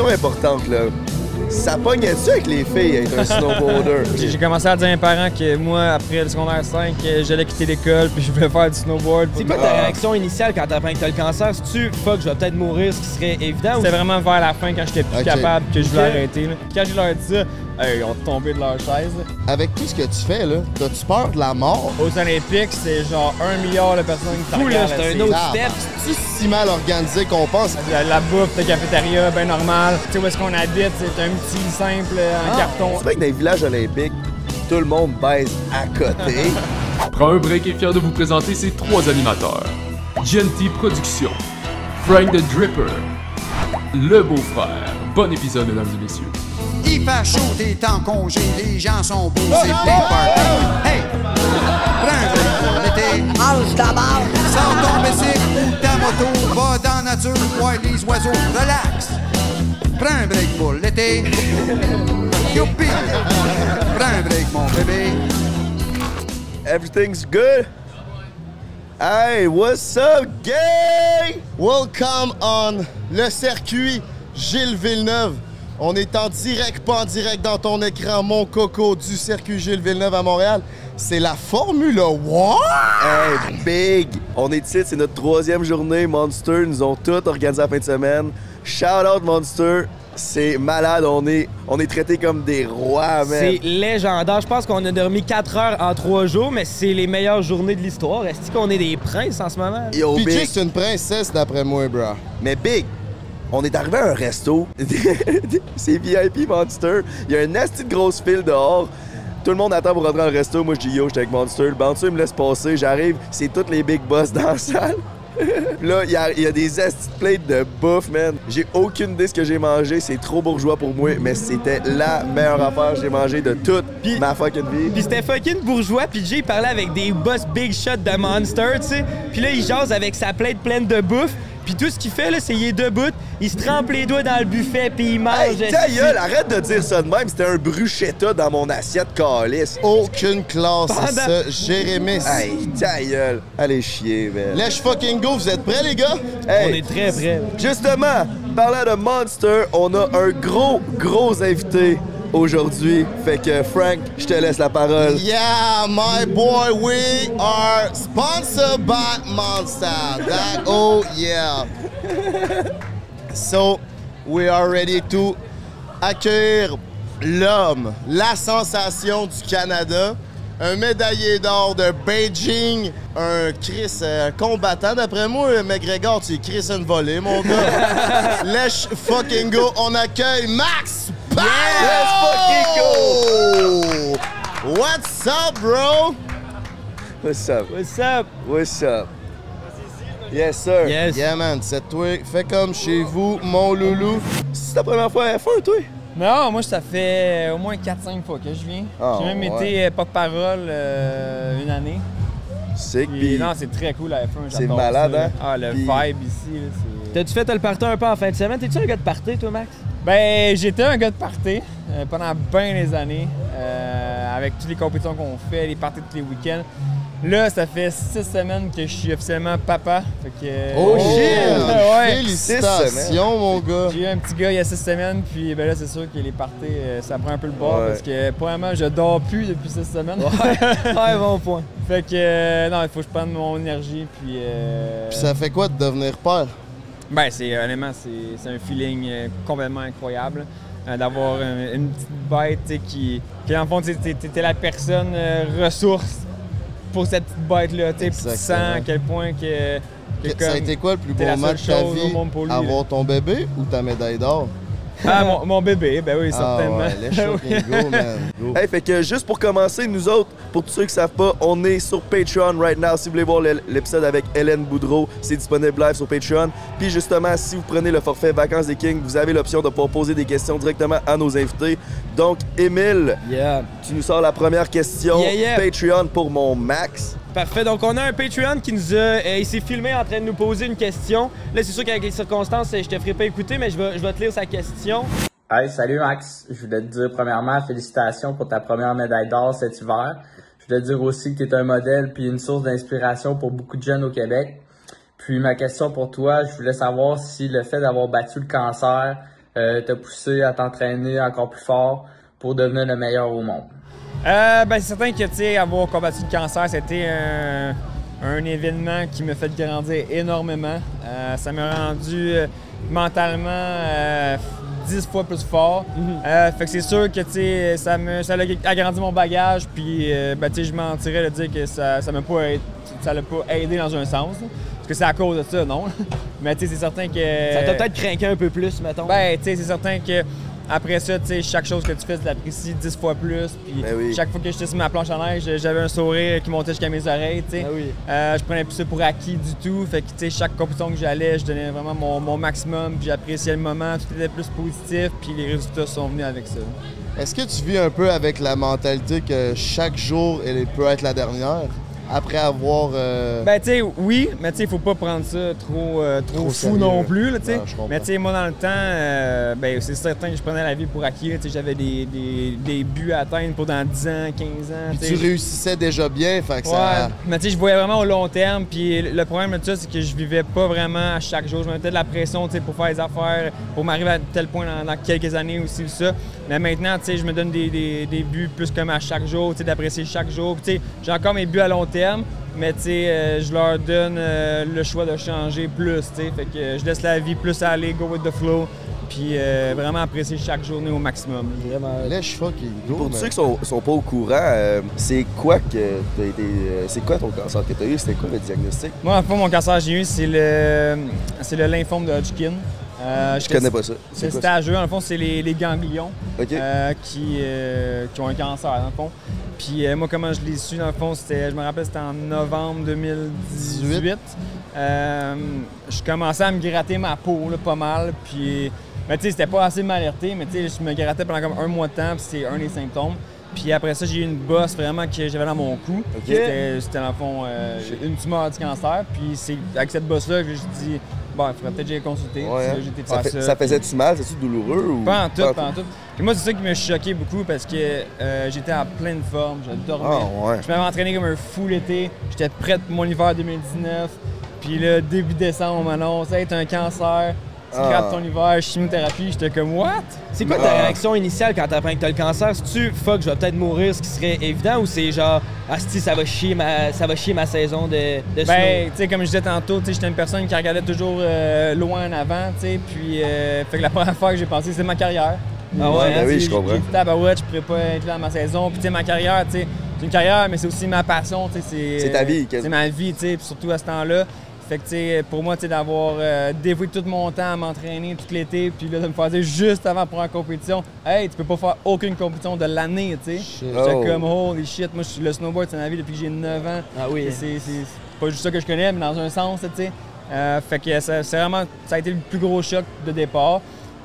question importante, là. Ça pognait-tu avec les filles être un snowboarder? J'ai commencé à dire à mes parents que moi, après le secondaire 5, euh, j'allais quitter l'école puis je voulais faire du snowboard. C'est quoi ta réaction initiale quand t'apprends que t'as le cancer? Si tu fuck, je vais peut-être mourir, ce qui serait évident ou C'était vraiment vers la fin quand j'étais plus capable que je voulais arrêter. là. Quand je leur ai dit ça, hey, ils ont tombé de leur chaise. Avec tout ce que tu fais, là, t'as-tu peur de la mort? Aux Olympiques, c'est genre un milliard de personnes qui regardent, c'est un autre Ah, step. C'est si mal organisé qu'on pense. La bouffe, la cafétéria, ben normal. Tu sais où est-ce qu'on habite, c'est un petit simple euh, en carton. C'est vrai que dans les villages olympiques, tout le monde baise à côté. Prends un break est fier de vous présenter ses trois animateurs. Genty Productions, Frank the Dripper, Le Beau-Frère. Bon épisode, mesdames et messieurs. Il fait chaud, t'es en congé, les gens sont beaux, c'est plein party. Hey! Prends un break pour l'été. Mange ta barre. Sors ton bicycle ou ta moto, va dans la nature, voir les oiseaux, relax. Prends un break pour l'été. Youpi! Prends un break, mon bébé. Everything's good? Hey, what's up, gay? Welcome on le circuit Gilles Villeneuve. On est en direct, pas en direct dans ton écran, mon coco du circuit Gilles Villeneuve à Montréal. C'est la Formule 1. Hey, big! On est ici, c'est notre troisième journée. Monster nous ont tout organisé la fin de semaine. Shout out Monster! C'est malade, on est, on est traités comme des rois, man. C'est légendaire. Je pense qu'on a dormi 4 heures en 3 jours, mais c'est les meilleures journées de l'histoire. Est-ce qu'on est des princes en ce moment? Yo, PJ, big. c'est une princesse d'après moi, bro. Mais big, on est arrivé à un resto. c'est VIP Monster. Il y a une nasty de grosse file dehors. Tout le monde attend pour rentrer dans le resto. Moi, je dis yo, j'étais avec Monster. Le bouncer me laisse passer. J'arrive, c'est tous les big boss dans la salle. Là, il y a, il y a des asti de plates de bouffe, man. J'ai aucune idée ce que j'ai mangé. C'est trop bourgeois pour moi, mais c'était la meilleure affaire que j'ai mangé de toute ma fucking vie. Puis c'était fucking bourgeois, puis Jay parlait avec des boss big shot de Monster, tu sais. Puis là, il jase avec sa plate pleine de bouffe. Puis tout ce qu'il fait, là, c'est qu'il est debout, il se trempe les doigts dans le buffet, puis il mange. Hey, ta gueule, arrête de dire ça de même. C'était un bruschetta dans mon assiette calice. Aucune classe, c'est Pendant- ça. Jérémy. Hey, ta gueule. Allez chier, man. Let's fucking go. Vous êtes prêts, les gars? Hey, On est très près. Justement, parlant de Monster, on a un gros, gros invité aujourd'hui. Fait que Frank, je te laisse la parole. Yeah, my boy, we are sponsored by Monster. That, oh yeah. So, we are ready to accueillir l'homme, la sensation du Canada, un médaillé d'or de Beijing, un Chris euh, combattant. D'après moi, McGregor, tu es Chris une volée, mon gars. Let's fucking go. On accueille Max Power! Let's fucking go! What's up, bro? What's up? What's up? What's up? Yes, sir. Yes. Yeah, man, c'est toi. Fais comme chez vous, mon loulou. C'est ta première fois à F1, toi? Non, moi, ça fait au moins 4-5 fois que je viens. Ah, J'ai même ouais. été euh, porte-parole euh, une année. Sick, Puis, pis non, c'est très cool la F1. C'est malade, ça. hein? Ah, le Puis- vibe ici, là, c'est. T'as-tu fait le party un peu en fin de semaine? T'es-tu un gars de party, toi, Max? Ben, j'étais un gars de party euh, pendant bien des années, euh, avec toutes les compétitions qu'on fait, les parties tous les week-ends. Là, ça fait six semaines que je suis officiellement papa. Fait que, Oh, euh, shit! ouais. Félicitations, mon gars. J'ai eu un petit gars il y a six semaines, puis ben là, c'est sûr que les parties, euh, ça prend un peu le bord Ouais. parce que, premièrement, je dors plus depuis six semaines. Ouais, bon point. fait que, euh, non, il faut que je prenne mon énergie, puis. euh, Puis ça fait quoi de devenir père? Ben, c'est honnêtement, c'est c'est un feeling euh, complètement incroyable euh, d'avoir un- une petite bête qui, qui, en fond, tu la personne euh, ressource pour cette petite bête-là. tu sens à quel point que. que Que- Ça a été quoi le plus beau match de ta vie? monde pour lui, Avoir ton bébé ou ta médaille d'or? Ah, mon, mon bébé, ben oui, Ah certainement. ouais, let's fucking go, man. Go. Hey, fait que juste pour commencer, nous autres, pour tous ceux qui savent pas, on est sur Patreon right now. Si vous voulez voir l'é- l'épisode avec Hélène Boudreau, c'est disponible live sur Patreon. Puis justement, si vous prenez le forfait Vacances des Kings, vous avez l'option de pouvoir poser des questions directement à nos invités. Donc, Émile, Yeah. tu nous sors la première question. Yeah, yeah. Patreon pour mon Max. Parfait. Donc, on a un Patreon qui nous a. euh, il s'est filmé en train de nous poser une question. Là, c'est sûr qu'avec les circonstances, je te ferai pas écouter, mais je vais, je vais te lire sa question. Hey, salut Max. Je voulais te dire premièrement félicitations pour ta première médaille d'or cet hiver. Je voulais te dire aussi que tu es un modèle puis une source d'inspiration pour beaucoup de jeunes au Québec. Puis ma question pour toi, je voulais savoir si le fait d'avoir battu le cancer euh, t'a poussé à t'entraîner encore plus fort pour devenir le meilleur au monde? Euh, ben, c'est certain que, tu sais, avoir combattu le cancer, c'était un, un événement qui me fait grandir énormément. Euh, ça m'a rendu euh, mentalement euh, dix fois plus fort. Euh, fait que c'est sûr que, ça, me, ça a agrandi mon bagage, puis, euh, ben, tu sais, je mentirais de dire que ça ça m'a pas, aidé- ça l'a pas aidé dans un sens. là. Parce que c'est à cause de ça, non? Mais, tu sais, c'est certain que... Ça t'a peut-être craqué un peu plus, mettons. Ben, tu sais, c'est certain que après ça, tu sais, chaque chose que tu fais, tu l'apprécies dix fois plus. Puis Ben oui. chaque fois que j'étais sur ma planche à neige, j'avais un sourire qui montait jusqu'à mes oreilles, tu sais. Ben oui. Euh, je prenais plus ça pour acquis du tout. Fait que, tu sais, chaque compétition que j'allais, je donnais vraiment mon, mon maximum. Puis j'appréciais le moment, tout était plus positif. Puis les résultats sont venus avec ça. Est-ce que tu vis un peu avec la mentalité que chaque jour, elle peut être la dernière? Après avoir... euh, Ben, tu sais, oui, mais tu sais, faut pas prendre ça trop, euh, trop, Trop fou sérieux. non plus, là, tu sais. Ouais, mais tu sais, moi, dans le temps, euh, ben, c'est certain que je prenais la vie pour acquis. Tu sais, j'avais des, des, des buts à atteindre pour dans 10 ans, 15 ans. puis tu tu sais. réussissais déjà bien, fait que Ouais, ça... mais tu sais, je voyais vraiment au long terme. Puis le problème de ça, c'est que je vivais pas vraiment à chaque jour. Je me mettais de la pression, tu sais, pour faire les affaires, pour m'arriver à tel point dans, dans quelques années aussi, ça. Mais maintenant, tu sais, je me donne des, des- des buts plus comme à chaque jour, tu sais, d'apprécier chaque jour. Tu sais, j'ai encore mes buts à long terme, mais tu sais, euh, je leur donne euh, le choix de changer plus, tu sais. Fait que euh, je laisse la vie plus aller, go with the flow. Puis euh, vraiment apprécier chaque journée au maximum. Vraiment. Fuck, gros, Pour mais- ceux qui sont, sont pas au courant, euh, c'est quoi que t'as été. euh, c'est quoi ton cancer que t'as eu? C'était quoi le diagnostic? Moi, en fait, mon cancer que j'ai eu, c'est le, c'est le lymphome de Hodgkin. Euh, Je connais pas ça. C'est stageux, dans le fond, c'est les, les ganglions euh, qui, euh, qui ont un cancer, dans le fond. Puis moi, comment je l'ai su, dans le fond, c'était, je me rappelle, c'était en novembre 2018. Euh, je commençais à me gratter ma peau, là, pas mal. Puis, ben, tu sais, c'était pas assez m'alerter, mais tu sais, je me grattais pendant comme un mois de temps, puis c'est un des symptômes. Puis après ça, j'ai eu une bosse vraiment que j'avais dans mon cou. C'était, c'était dans le fond une tumeur du cancer. Puis c'est avec cette bosse-là que je dit, bon, il faudrait peut-être que j'aille consulter. Ouais, hein? Là, ça, fait- ça. ça faisait-tu mal? C'est-tu douloureux? Ou... Pas en tout, pas en tout? Moi, c'est ça qui m'a choqué beaucoup parce que euh, j'étais en pleine forme, je dormais. Ah, ouais. Je m'avais entraîné comme un fou l'été. J'étais prêt pour mon hiver 2019. Puis là, début décembre, on m'annonce, hey, t'as un cancer, Ah. ton hiver, chimiothérapie. J'étais comme, what? C'est quoi ta Ah. réaction initiale quand t'apprends que t'as le cancer? C'est-tu fuck, je vais peut-être mourir, ce qui serait évident, ou c'est genre, asti, ça va chier ma, ça va chier ma saison de, de snow? Ben, tu sais, comme je disais tantôt, tu sais, j'étais une personne qui regardait toujours euh, loin en avant, tu sais. Puis, euh, fait que la première fois que j'ai pensé, c'est ma carrière. Ah ouais, ben oui, tu je comprends. Dit, tabarouette, je pourrais pas être là dans ma saison. Puis, tu sais, ma carrière, tu sais, c'est une carrière, mais c'est aussi ma passion, tu sais. C'est C'est ta vie, quasiment. C'est ma vie, tu sais, puis surtout à ce temps-là. Fait que, tu sais, pour moi, d'avoir euh, dévoué tout mon temps à m'entraîner tout l'été, puis là, de me faire dire juste avant pour une compétition, hey, tu peux pas faire aucune compétition de l'année, tu sais. J'étais Oh. comme, holy shit, moi, je suis- le snowboard, c'est ma vie depuis que j'ai 9 ans. Ah oui. C'est pas juste ça que je connais, mais dans un sens, tu sais. Euh, fait que ça, c'est vraiment, ça a été le plus gros choc de départ.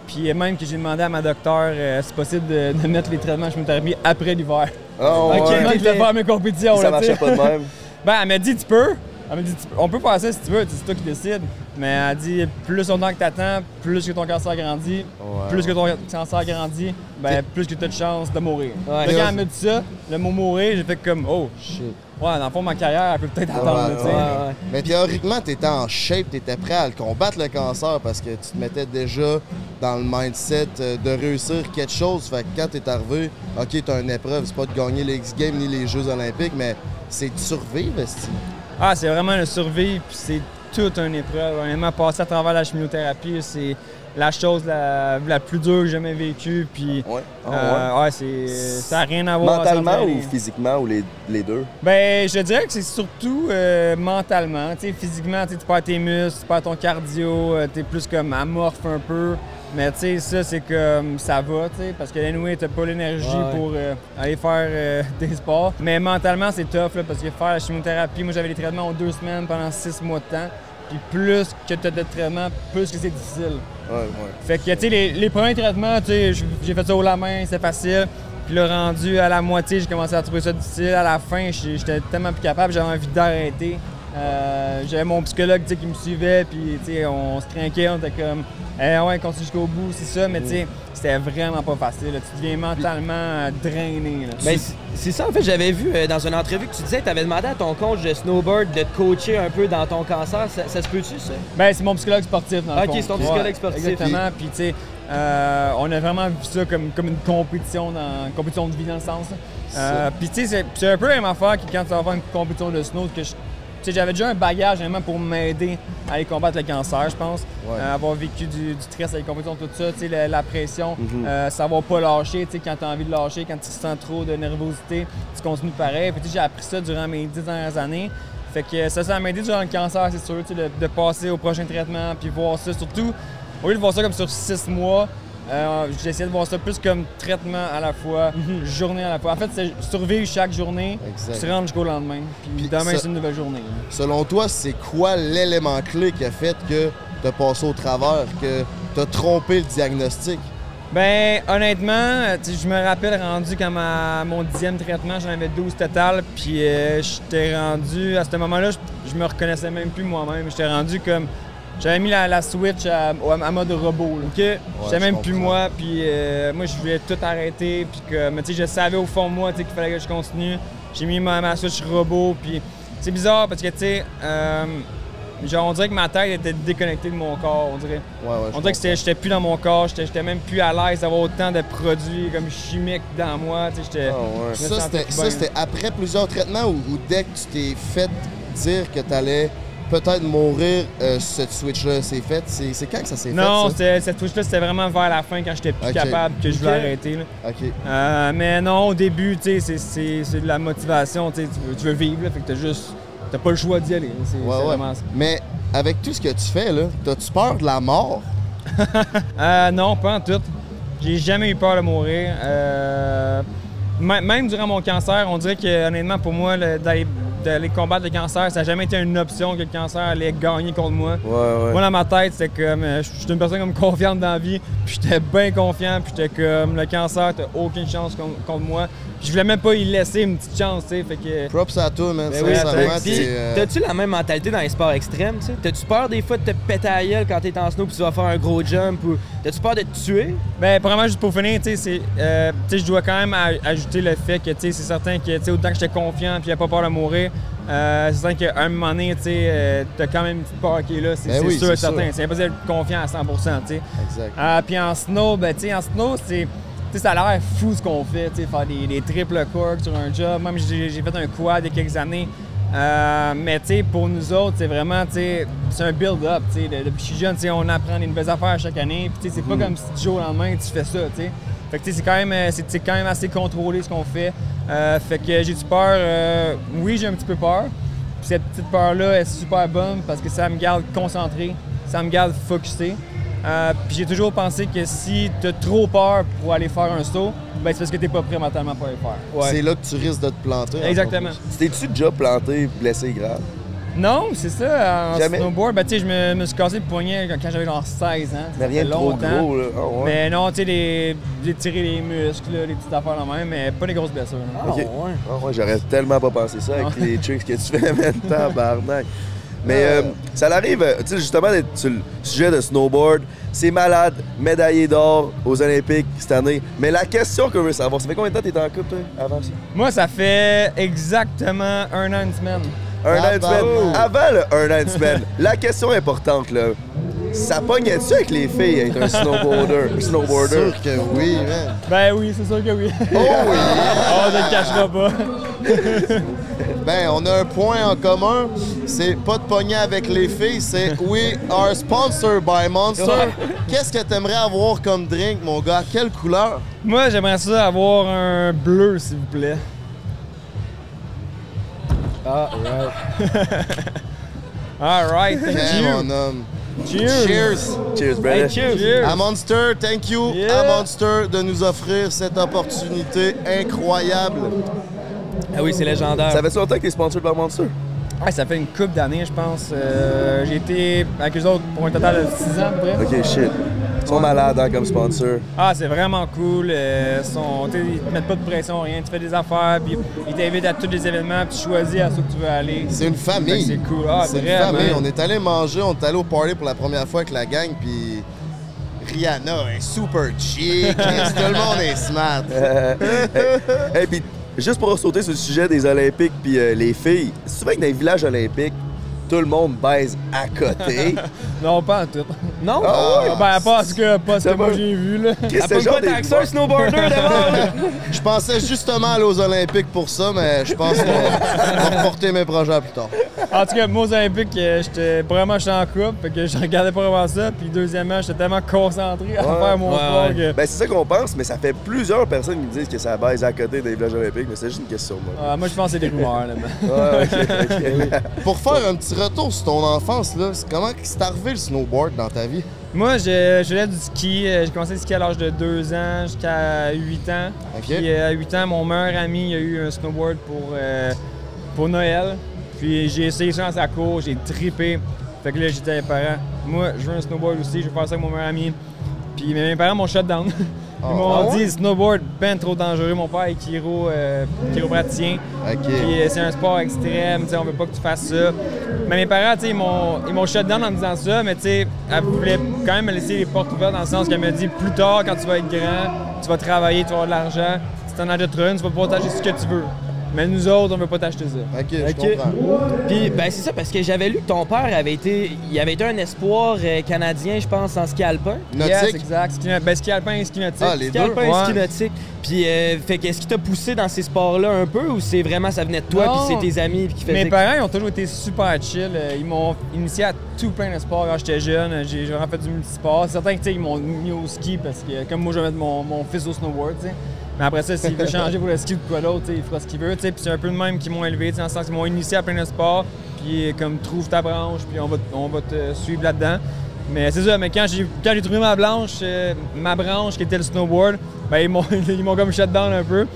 Puis même que j'ai demandé à ma docteure euh, si c'est possible de, de mettre les traitements de chimiothérapie après l'hiver. Oh, Ok, ouais. moi, je voulais faire mes compétitions. Ça là, marchait pas de même. Ben, elle m'a dit, tu peux. Elle m'a dit, on peut ça si tu veux, c'est toi qui décides. Mais elle dit, plus longtemps que t'attends, plus que ton cancer grandit, plus que ton cancer grandit, ben, plus que tu as de chances de mourir. Ouais. Quand elle m'a dit ça, le mot mourir, j'ai fait comme, oh, Shit. ouais, dans le fond, ma carrière, elle peut peut-être attendre, ouais, tu sais. Ouais, ouais. Mais théoriquement, tu étais en shape, tu étais prêt à le combattre, le cancer, parce que tu te mettais déjà dans le mindset euh, de réussir quelque chose. Fait que quand tu es arrivé, OK, tu as une épreuve, c'est pas de gagner les X-Games ni les Jeux Olympiques, mais c'est de survivre. Ah, c'est vraiment le survivre, puis c'est toute une épreuve. Honnêtement, passer à travers la chimiothérapie, c'est la chose la, la plus dure que j'ai jamais vécue. Puis, Ouais? Ah, euh, ouais, c'est, ça n'a rien à voir. Mentalement ou physiquement ou les, les deux? Ben, je dirais que c'est surtout euh, mentalement. Physiquement, tu sais, tu perds tes muscles, tu perds ton cardio, tu es plus comme amorphe un peu. Mais tu sais, ça, c'est comme ça va, tu sais, parce que anyway, t'as pas l'énergie Ouais, pour euh, aller faire euh, des sports. Mais mentalement, c'est tough, là, parce que faire la chimiothérapie, moi, j'avais des traitements en deux semaines pendant six mois de temps. Puis plus que tu as de traitements, plus que c'est difficile. Ouais, ouais. Fait que, tu sais, les, les premiers traitements, tu sais, j'ai fait ça au la main, c'est facile. Puis le rendu à la moitié, j'ai commencé à trouver ça difficile. À la fin, j'étais tellement plus capable, j'avais envie d'arrêter. Euh, J'avais mon psychologue qui me suivait, puis on se trinquait, on était comme, eh ouais, continue jusqu'au bout, c'est ça, mais tu sais, c'était vraiment pas facile. là. Tu deviens mentalement euh, drainé. Ben, c'est- ça, en fait, j'avais vu euh, dans une entrevue que tu disais que tu avais demandé à ton coach de snowboard de te coacher un peu dans ton cancer. Ça, ça se peut-tu, ça? Ben, c'est mon psychologue sportif, dans le Ok, c'est ton psychologue sportif. Exactement. Puis, tu sais, euh, on a vraiment vu ça comme, comme une compétition, dans, une compétition de vie dans le sens. Puis, tu sais, c'est- un peu la même affaire que quand tu vas faire une compétition de snow, que je- sais, j'avais déjà un bagage vraiment pour m'aider à aller combattre le cancer, je pense. Euh, avoir vécu du, du stress avec les compétitions, tout ça, tu sais, la, la pression, euh, savoir pas lâcher, tu sais, quand tu as envie de lâcher, quand tu sens trop de nervosité, tu continues pareil. Puis, tu sais, j'ai appris ça durant mes dix dernières années. Fait que ça, ça m'a aidé durant le cancer, c'est sûr, tu sais, de, de passer au prochain traitement, puis voir ça, surtout, au lieu de voir ça comme sur six mois, euh, essayé de voir ça plus comme traitement à la fois, journée à la fois. En fait, c'est survivre chaque journée, Exact. se rendre jusqu'au lendemain. Puis Puis demain, c'est une nouvelle journée. Selon toi, c'est quoi l'élément clé qui a fait que t'as passé au travers, que t'as trompé le diagnostic? Ben, honnêtement, tu je me rappelle rendu comme à mon dixième traitement, j'en avais 12 total, puis euh, j'étais rendu, à ce moment-là, je, je me reconnaissais même plus moi-même. J'étais rendu comme, j'avais mis la, la switch à, mode robot, là. J'étais je même plus moi, puis euh, moi, je voulais tout arrêter, puis que, mais tu sais, je savais au fond de moi, tu sais, qu'il fallait que je continue. J'ai mis ma, ma switch robot, puis c'est bizarre parce que, tu sais, euh, genre, on dirait que ma tête était déconnectée de mon corps, on dirait. Ouais, ouais, je On dirait que j'étais- plus dans mon corps, j'étais même plus à l'aise d'avoir autant de produits comme chimiques dans moi. tu sais, j'étais- Ah ouais. Ça, c'était après plusieurs traitements ou, ou dès que tu t'es fait dire que t'allais peut-être mourir, euh, cette switch-là s'est faite? C'est c'est quand que ça s'est fait? Non, ça? cette touche-là, c'était vraiment vers la fin quand j'étais plus capable que je voulais arrêter. là. OK. Euh, mais non, au début, tu sais, c'est- c'est c'est de la motivation. Tu veux, tu veux vivre, là, fait que t'as juste. T'as pas le choix d'y aller. C'est Ouais, ouais. vraiment ça. Mais avec tout ce que tu fais, là, t'as-tu peur de la mort? Euh, non, pas en tout. J'ai jamais eu peur de mourir. Euh, même durant mon cancer, on dirait que honnêtement pour moi, le- d'aller d'aller combattre le cancer, ça n'a jamais été une option que le cancer allait gagner contre moi. Ouais, ouais. Moi, dans ma tête, c'était comme. euh, Je suis une personne comme confiante dans la vie, puis j'étais bien confiant, puis j'étais comme. Le cancer, t'as aucune chance contre, contre moi. Puis je voulais même pas y laisser une petite chance, tu sais. Fait que. Props à toi, man. Ben oui, euh, T'as-tu la même mentalité dans les sports extrêmes, tu sais? T'as-tu peur des fois de te péter à la gueule quand t'es en snow puis tu vas faire un gros jump ou t'as-tu peur de te tuer? Ben, premièrement, juste pour finir, tu sais, c'est, euh, tu sais, je dois quand même ajouter le fait que, tu sais, c'est certain que, tu sais, autant que j'étais confiant puis j'avais pas peur de mourir, euh, c'est certain qu'à un moment donné, tu sais, euh, t'as quand même une petite peur qui est là, c'est, Ben oui, sûr et certain. C'est impossible d'être confiant à 100 tu sais. Exact. Euh, puis en snow, ben, tu sais, en snow, c'est. Ça a l'air fou ce qu'on fait, tu sais, faire des, des triples corks sur un job. Même j'ai fait un quad il y a quelques années. Euh, mais tu sais, pour nous autres, c'est vraiment, tu sais, c'est un build-up, tu sais. De- Depuis que je suis jeune, tu sais, on apprend des nouvelles affaires chaque année. Puis tu sais, c'est pas comme si du jour au lendemain, tu fais ça, tu sais. Fait que tu sais, c'est quand même, euh, quand même assez contrôlé ce qu'on fait. Euh, fait que j'ai du peur. euh, oui, j'ai un petit peu peur. Puis cette petite peur-là est super bonne parce que ça me garde concentré, ça me garde focusé. Euh, puis j'ai toujours pensé que si tu as trop peur pour aller faire un saut, ben c'est parce que tu pas prêt mentalement pour aller le faire. C'est là que tu risques de te planter. en Exactement. T'es-tu déjà planté, blessé grave? Non, c'est ça, en Jamais? snowboard, ben, tu sais, je me, me suis cassé le poignet quand, quand j'avais genre 16 ans. Mais rien de trop longtemps. gros, là. Ah ouais. Mais non, tu sais, les, les tirer les muscles, là, les petites affaires là même, mais pas des grosses blessures. non. Ok. Ah ouais, j'aurais tellement pas pensé ça avec les tricks que tu fais maintenant, tabarnak. Mais euh, ça l'arrive, euh, tu sais, justement, d'être sur le sujet de snowboard. C'est malade, médaillé d'or aux Olympiques cette année. Mais la question que je veux savoir, ça fait combien de temps t'étais en couple, toi, avant ça? Moi, ça fait exactement un an, une semaine. Un an de semaine. Avant le un an semaine, la question importante, là, ça pognait-tu avec les filles être un snowboarder? un snowboarder? Sûr que oui, man. Ben oui, c'est sûr que oui. Oh oui! on ne le cachera pas. Ben, on a un point en commun. C'est pas de pogner avec les filles, c'est We are sponsored by Monster. Qu'est-ce que t'aimerais avoir comme drink, mon gars? Quelle couleur? Moi, j'aimerais ça avoir un bleu, s'il vous plaît. Ah, right. All right, thank you. mon homme. Cheers. Cheers! Cheers, brother. Hey, cheers. À Monster, thank you Yeah. à Monster de nous offrir cette opportunité incroyable. Ah oui, c'est légendaire. Ça fait longtemps que t'es sponsored par Monster? Ouais, ça fait une couple d'années, je pense. Euh, j'ai été avec eux autres pour un total de 6 ans, à peu près. Ok, shit. Ils sont malades hein, comme sponsor. Ah, c'est vraiment cool. euh, sont, ils te mettent pas de pression, rien. Tu fais des affaires, puis ils t'invitent à tous les événements, puis tu choisis à ceux que tu veux aller. C'est une famille. C'est cool. Ah, c'est une famille. On est allé manger, on est allé au party pour la première fois avec la gang, puis Rihanna est super chic. tout le monde est smart. Et puis, juste pour sauter sur le sujet des Olympiques puis euh, les filles, souvent que dans les villages olympiques, tout le monde baise à côté. Non, pas en tout. Non? Ah ouais? Ben, pas ce que, pas ce que moi j'ai vu, là. Qu'est-ce Ça que peut c'est un snowboarder d'abord! Je pensais justement aller aux Olympiques pour ça, mais je pense qu'on va reporter mes projets plus tard. En tout cas, moi, aux Olympiques, euh, j'étais vraiment j'étais en couple, fait que je regardais pas vraiment ça. Puis, deuxièmement, j'étais tellement concentré à Ouais. faire mon Ouais, sport ouais. que. Ben, c'est ça qu'on pense, mais ça fait plusieurs personnes qui me disent que ça baise à côté des villages olympiques, mais c'est juste une question, moi. Ah, moi, je pense que c'est des rumeurs, là. mais- Ouais, ok, ok. Pour faire un petit retour sur ton enfance, là, comment c'est arrivé le snowboard dans ta vie? Moi, je, je faisais du ski. euh, J'ai commencé à skier à l'âge de 2 ans jusqu'à 8 ans. Puis euh, à 8 ans, mon meilleur ami il a eu un snowboard pour, euh, pour Noël. Puis j'ai essayé ça dans sa cour, j'ai trippé. Fait que là, dit à mes parents, moi, je veux un snowboard aussi, je veux faire ça avec mon meilleur ami. Puis mes parents m'ont shut down. Ils m'ont Ah ouais? dit, snowboard, ben trop dangereux. Mon père est chiro, euh, chiropraticien. Euh, c'est un sport extrême, tu on veut pas que tu fasses ça. Mais mes parents, tu ils m'ont, ils m'ont shut down en me disant ça, mais tu sais, elle voulait quand même me laisser les portes ouvertes dans le sens qu'elle me dit plus tard, quand tu vas être grand, tu vas travailler, tu vas avoir de l'argent, si t'en achètes une, tu vas pouvoir t'acheter ce que tu veux. Mais nous autres, on veut pas t'acheter ça. OK, je comprends. Puis, ben, c'est ça, parce que j'avais lu que ton père avait été. Il avait été un espoir euh, canadien, je pense, en ski alpin. Yes, exact. Ski, ben, ski alpin et ski nautique. Ah, les Ski deux? alpin et ski nautique. Puis, euh, fait qu'est-ce qui t'a poussé dans ces sports-là un peu ou c'est vraiment ça venait de toi Non. puis c'est tes amis puis qui faisaient. Mes parents ils ont toujours été super chill. Euh, Ils m'ont initié à tout plein de sports quand j'étais jeune. J'ai vraiment fait du multisport. C'est certain que tu sais, ils m'ont mis au ski parce que comme moi je vais mettre mon, mon fils au snowboard, tu sais. Mais après ça, s'il veut changer pour le ski ou quoi d'autre, il fera ce qu'il veut. Puis c'est un peu le même qui m'ont élevé, dans le sens qu'ils m'ont initié à plein de sports. Puis comme trouve ta branche, puis on va, on va te suivre là-dedans. Mais c'est ça, mais quand j'ai quand j'ai trouvé ma blanche, euh, ma branche qui était le snowboard, ben ils m'ont ils m'ont comme shut down un peu.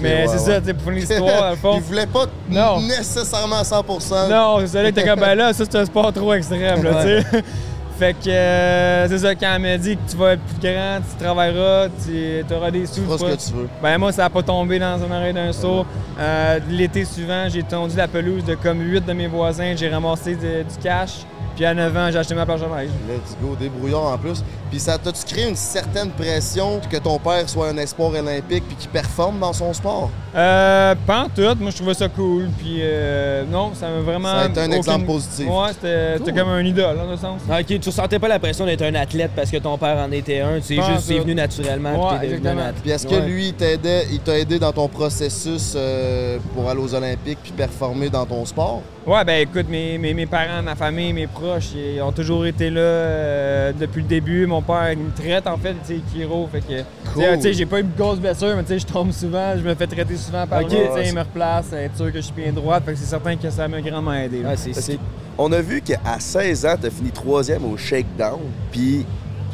Mais ouais, c'est ouais. ça, sais, pour finir l'histoire, dans le fond. Il voulait pas Non. nécessairement à 100 Non, c'est ça, là, t'es comme, ben là, ça, c'est un sport trop extrême, là, tu sais. Fait que, euh, c'est ça, quand elle m'a dit que tu vas être plus grand, tu travailleras, tu auras des sous. Tu feras ce que tu veux. Ben moi, ça a pas tombé dans un oreille d'un saut. Euh, L'été suivant, j'ai tondu la pelouse de comme 8 de mes voisins, j'ai ramassé de- du cash. Puis à 9 ans, j'ai acheté ma planche à neige. Let's go, débrouillard en plus. Puis ça t'a-tu créé une certaine pression que ton père soit un espoir olympique puis qu'il performe dans son sport? Euh, pas en tout. Moi, je trouvais ça cool. Puis euh, non, ça m'a vraiment. Ça a été un aucune- exemple positif. Ouais, c'était c'était comme un idole, dans le sens. Ok, tu ressentais pas la pression d'être un athlète parce que ton père en était un. Tu sais, Pas juste, c'est venu naturellement. puis Ouais, t'es devenu un. Puis est-ce que Ouais. lui, il t'aidait, il t'a aidé dans ton processus euh, pour aller aux Olympiques puis performer dans ton sport? Ouais, ben écoute, mes, mes, mes parents, ma famille, mes proches, ils ont toujours été là euh, depuis le début. Mon père, il me traite en fait, tu sais, Kiro. Fait que, tu sais, tu sais, j'ai pas eu de grosse blessure, mais tu sais, je tombe souvent, je me fais traiter souvent par Ok. lui, tu sais, il me replace, être sûr que je suis bien droite. Fait que c'est certain que ça m'a grandement aidé. là. Ah, c'est. On a vu qu'à 16 ans, t'as fini troisième au Shakedown, puis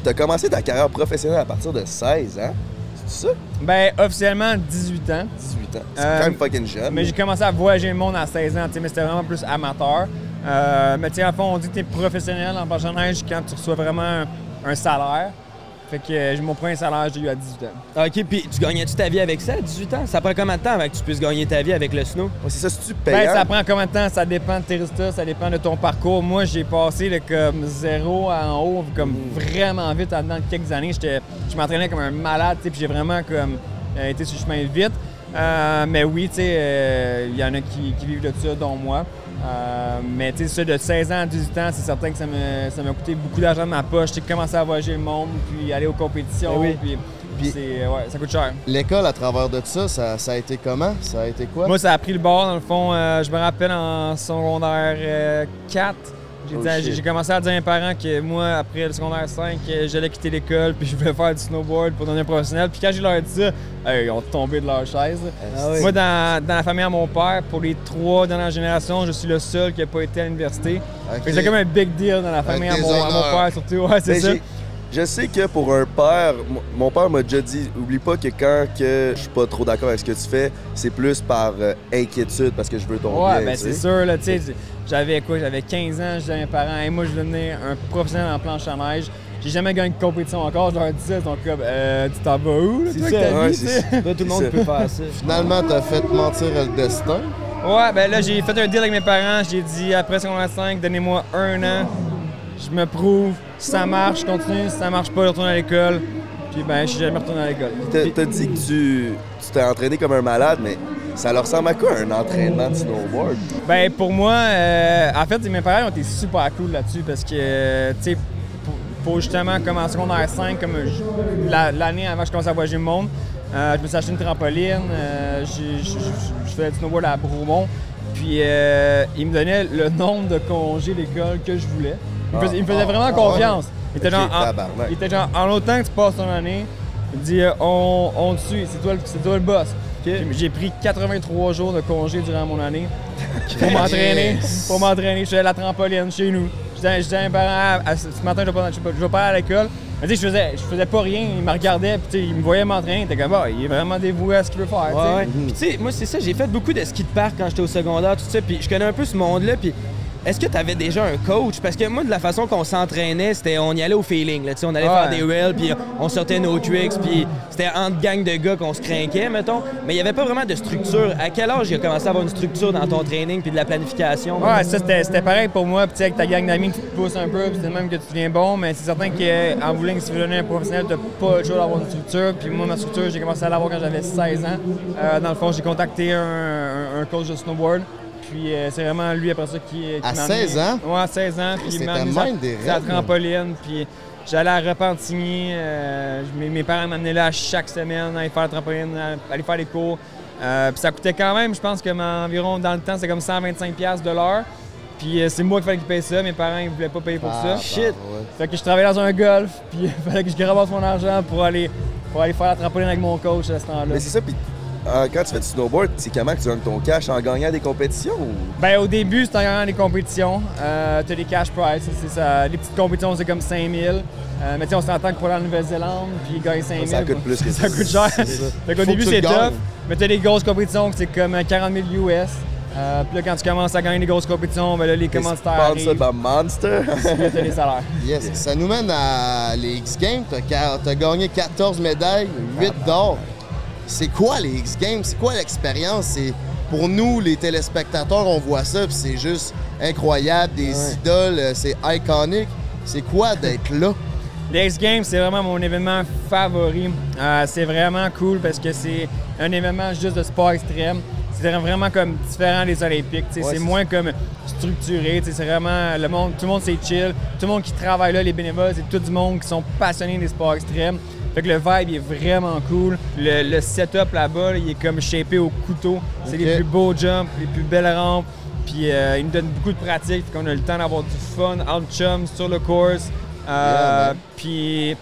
t'as commencé ta carrière professionnelle à partir de 16 ans. C'est ça? Ben, officiellement, 18 ans. 18 ans. C'est Euh, quand même fucking jeune. Mais j'ai commencé à voyager le monde à 16 ans, tu mais c'était vraiment plus amateur. Euh, mais tu sais, à fond, on dit que tu es professionnel en neige quand tu reçois vraiment un, un salaire. Fait que euh, mon premier salaire, j'ai eu à 18 ans. Ok, puis tu gagnais-tu ta vie avec ça à 18 ans? Ça prend combien de temps avant que tu puisses gagner ta vie avec le snow? Ouais, c'est ça, c'est-tu payant? Ben, ça prend combien de temps? Ça dépend de tes résultats, ça dépend de ton parcours. Moi, j'ai passé de comme zéro à en haut, comme vraiment vite en dedans de quelques années. J'étais, je m'entraînais comme un malade, tu sais, puis j'ai vraiment comme euh, été sur le chemin vite. Euh, mais oui, tu sais, euh, il y en a qui, qui vivent de ça, dont moi. Euh, mais tu sais, de 16 ans à 18 ans, c'est certain que ça m'a ça coûté beaucoup d'argent de ma poche. J'ai commencé à voyager le monde, puis aller aux compétitions, Ben oui. puis, Puis- ouais, ça coûte cher. L'école, à travers de ça, ça, ça a été comment? Ça a été quoi? Moi, ça a pris le bord, dans le fond. euh, je me rappelle en secondaire euh, 4, j'ai Oh j'ai commencé à dire à mes parents que moi, après le secondaire 5, euh, j'allais quitter l'école puis je voulais faire du snowboard pour devenir professionnel. Puis quand j'ai leur dit ça, euh, ils ont tombé de leur chaise. Ah oui. Moi, dans, dans la famille à mon père, pour les trois dernières générations, je suis le seul qui n'a pas été à l'université. Ok. Fait que C'est comme un big deal dans la famille à mon, à mon honneurs. père, surtout. Ouais, c'est Ben, ça. Je sais que pour un père, mon- père m'a déjà dit, oublie pas que quand que je suis pas trop d'accord avec ce que tu fais, c'est plus par euh, inquiétude parce que je veux ton Ouais, bien. ben c'est sûr, là, tu sais, j'avais quoi, j'avais 15 ans, à mes parents, hey, moi je veux devenir un professionnel en planche à neige. J'ai jamais gagné de compétition encore, je leur disais, donc comme, euh, tu t'en vas où, là, toi, ça, ouais, vie. Pas tout le monde ça. peut faire ça. Finalement, t'as fait mentir le destin. Ouais, ben là, j'ai fait un deal avec mes parents. J'ai dit, après secondaire 5, donnez-moi un an. Je me prouve. Si ça marche, je continue. Si ça marche pas, je retourne à l'école. Puis ben, je suis jamais retourné à l'école. T'as dit que tu t'es entraîné comme un malade, mais ça leur ressemble à quoi un entraînement de snowboard? Ben, pour moi, euh, en fait, mes parents ont été super cool là-dessus parce que, euh, tu sais, pour, pour justement, comme en secondaire 5, comme la- l'année avant que je commence à voyager le monde, euh, je me suis acheté une trampoline, euh, je faisais du snowboard à Bromont, puis ils me donnaient le nombre de congés d'école que je voulais. Ils me me faisaient Ah, vraiment ah, confiance. Ils étaient Ok, genre, en, genre, en autant que tu passes ton année, me disaient, euh, on, on te suit, c'est toi, toi le boss. J'ai pris 83 jours de congé durant mon année pour m'entraîner. Pour m'entraîner, je faisais la trampoline chez nous. Je disais, je disais à mes parents, Ah, ah, ce matin, je vais pas, je vais pas- aller à l'école. Mais tu sais, je faisais, je faisais pas rien. Ils me regardaient, puis ils me voyaient m'entraîner. Étaient comme, ah, il est vraiment dévoué à ce qu'il veut faire. ouais. Puis tu sais, moi, c'est ça, j'ai fait beaucoup de ski de parc quand j'étais au secondaire, tout ça, puis je connais un peu ce monde-là, puis est-ce que tu avais déjà un coach? Parce que moi, de la façon qu'on s'entraînait, c'était on y allait au feeling, là, tu on allait Ouais. faire des rails, puis on sortait nos tricks, puis c'était entre gang de gars qu'on se craquait, mettons, mais il n'y avait pas vraiment de structure. À quel âge il a commencé à avoir une structure dans ton training, puis de la planification? Ouais, ça c'était c'était pareil pour moi. Puis tu sais, avec ta gang d'amis qui te pousse un peu, puis c'est même que tu deviens bon. Mais c'est certain qu'en bowling, si tu veux devenir un professionnel, t'as pas le choix d'avoir une structure. Puis moi, ma structure, j'ai commencé à l'avoir quand j'avais 16 ans. Euh, dans le fond, j'ai contacté un, un- un coach de snowboard. Puis euh, c'est vraiment lui après ça qui, qui À m'a amené- 16 ans? Ouais, à 16 ans. Puis il m'a amené là. trampoline. Puis j'allais à Repentigny. euh, mes, mes parents m'amenaient là chaque semaine, aller faire la trampoline, à- aller faire les cours. Euh, puis ça coûtait quand même, je pense que environ dans le temps, c'est comme 125$ piastres de l'heure. Puis euh, c'est moi qui fallait qu'ils payent ça. Mes parents, ils voulaient pas payer pour ça. Shit! Fait que je travaillais dans un golf, puis il fallait que je ramasse mon argent pour aller, pour aller faire la trampoline avec mon coach à ce temps-là. Mais c'est ça, puis euh, quand tu fais du snowboard, c'est comment que tu gagnes ton cash? En gagnant des compétitions? ou- Ben, au début, c'est en gagnant des compétitions. Euh, t'as des cash prizes. c'est ça. Les petites compétitions, c'est comme 5000. Euh, mais tu on s'entend que pour la Nouvelle-Zélande, puis gagner 5000. Ça coûte plus que ça. ça. coûte cher. Qu'au Faut début, tu c'est tough. Mais t'as des grosses compétitions, que c'est comme euh, 40 000 US. Euh, puis là, quand tu commences à gagner des grosses compétitions, ben là, les commanditaires Sponsor arrivent. by Monster? les salaires. Yes. Ça nous mène à les X Games. T'as as gagné 14 médailles, 8 d'or. C'est quoi les X Games? C'est quoi l'expérience? C'est pour nous, les téléspectateurs, on voit ça, puis c'est juste incroyable, des idoles, euh, c'est iconique. C'est quoi d'être là? Les X Games, c'est vraiment mon événement favori. Euh, c'est vraiment cool parce que c'est un événement juste de sport extrême. C'est vraiment comme différent des Olympiques. Ouais, c'est moins comme structuré. C'est vraiment le monde, tout le monde c'est chill. Tout le monde qui travaille là, les bénévoles, c'est tout du monde qui sont passionnés des sports extrêmes. Fait que le vibe il est vraiment cool. Le, le setup là-bas, là, il est comme shapé au couteau. C'est les plus beaux jumps, les plus belles rampes. Puis euh, il nous donne beaucoup de pratique. Fait qu'on a le temps d'avoir du fun entre chums sur le course. Euh, Yeah, puis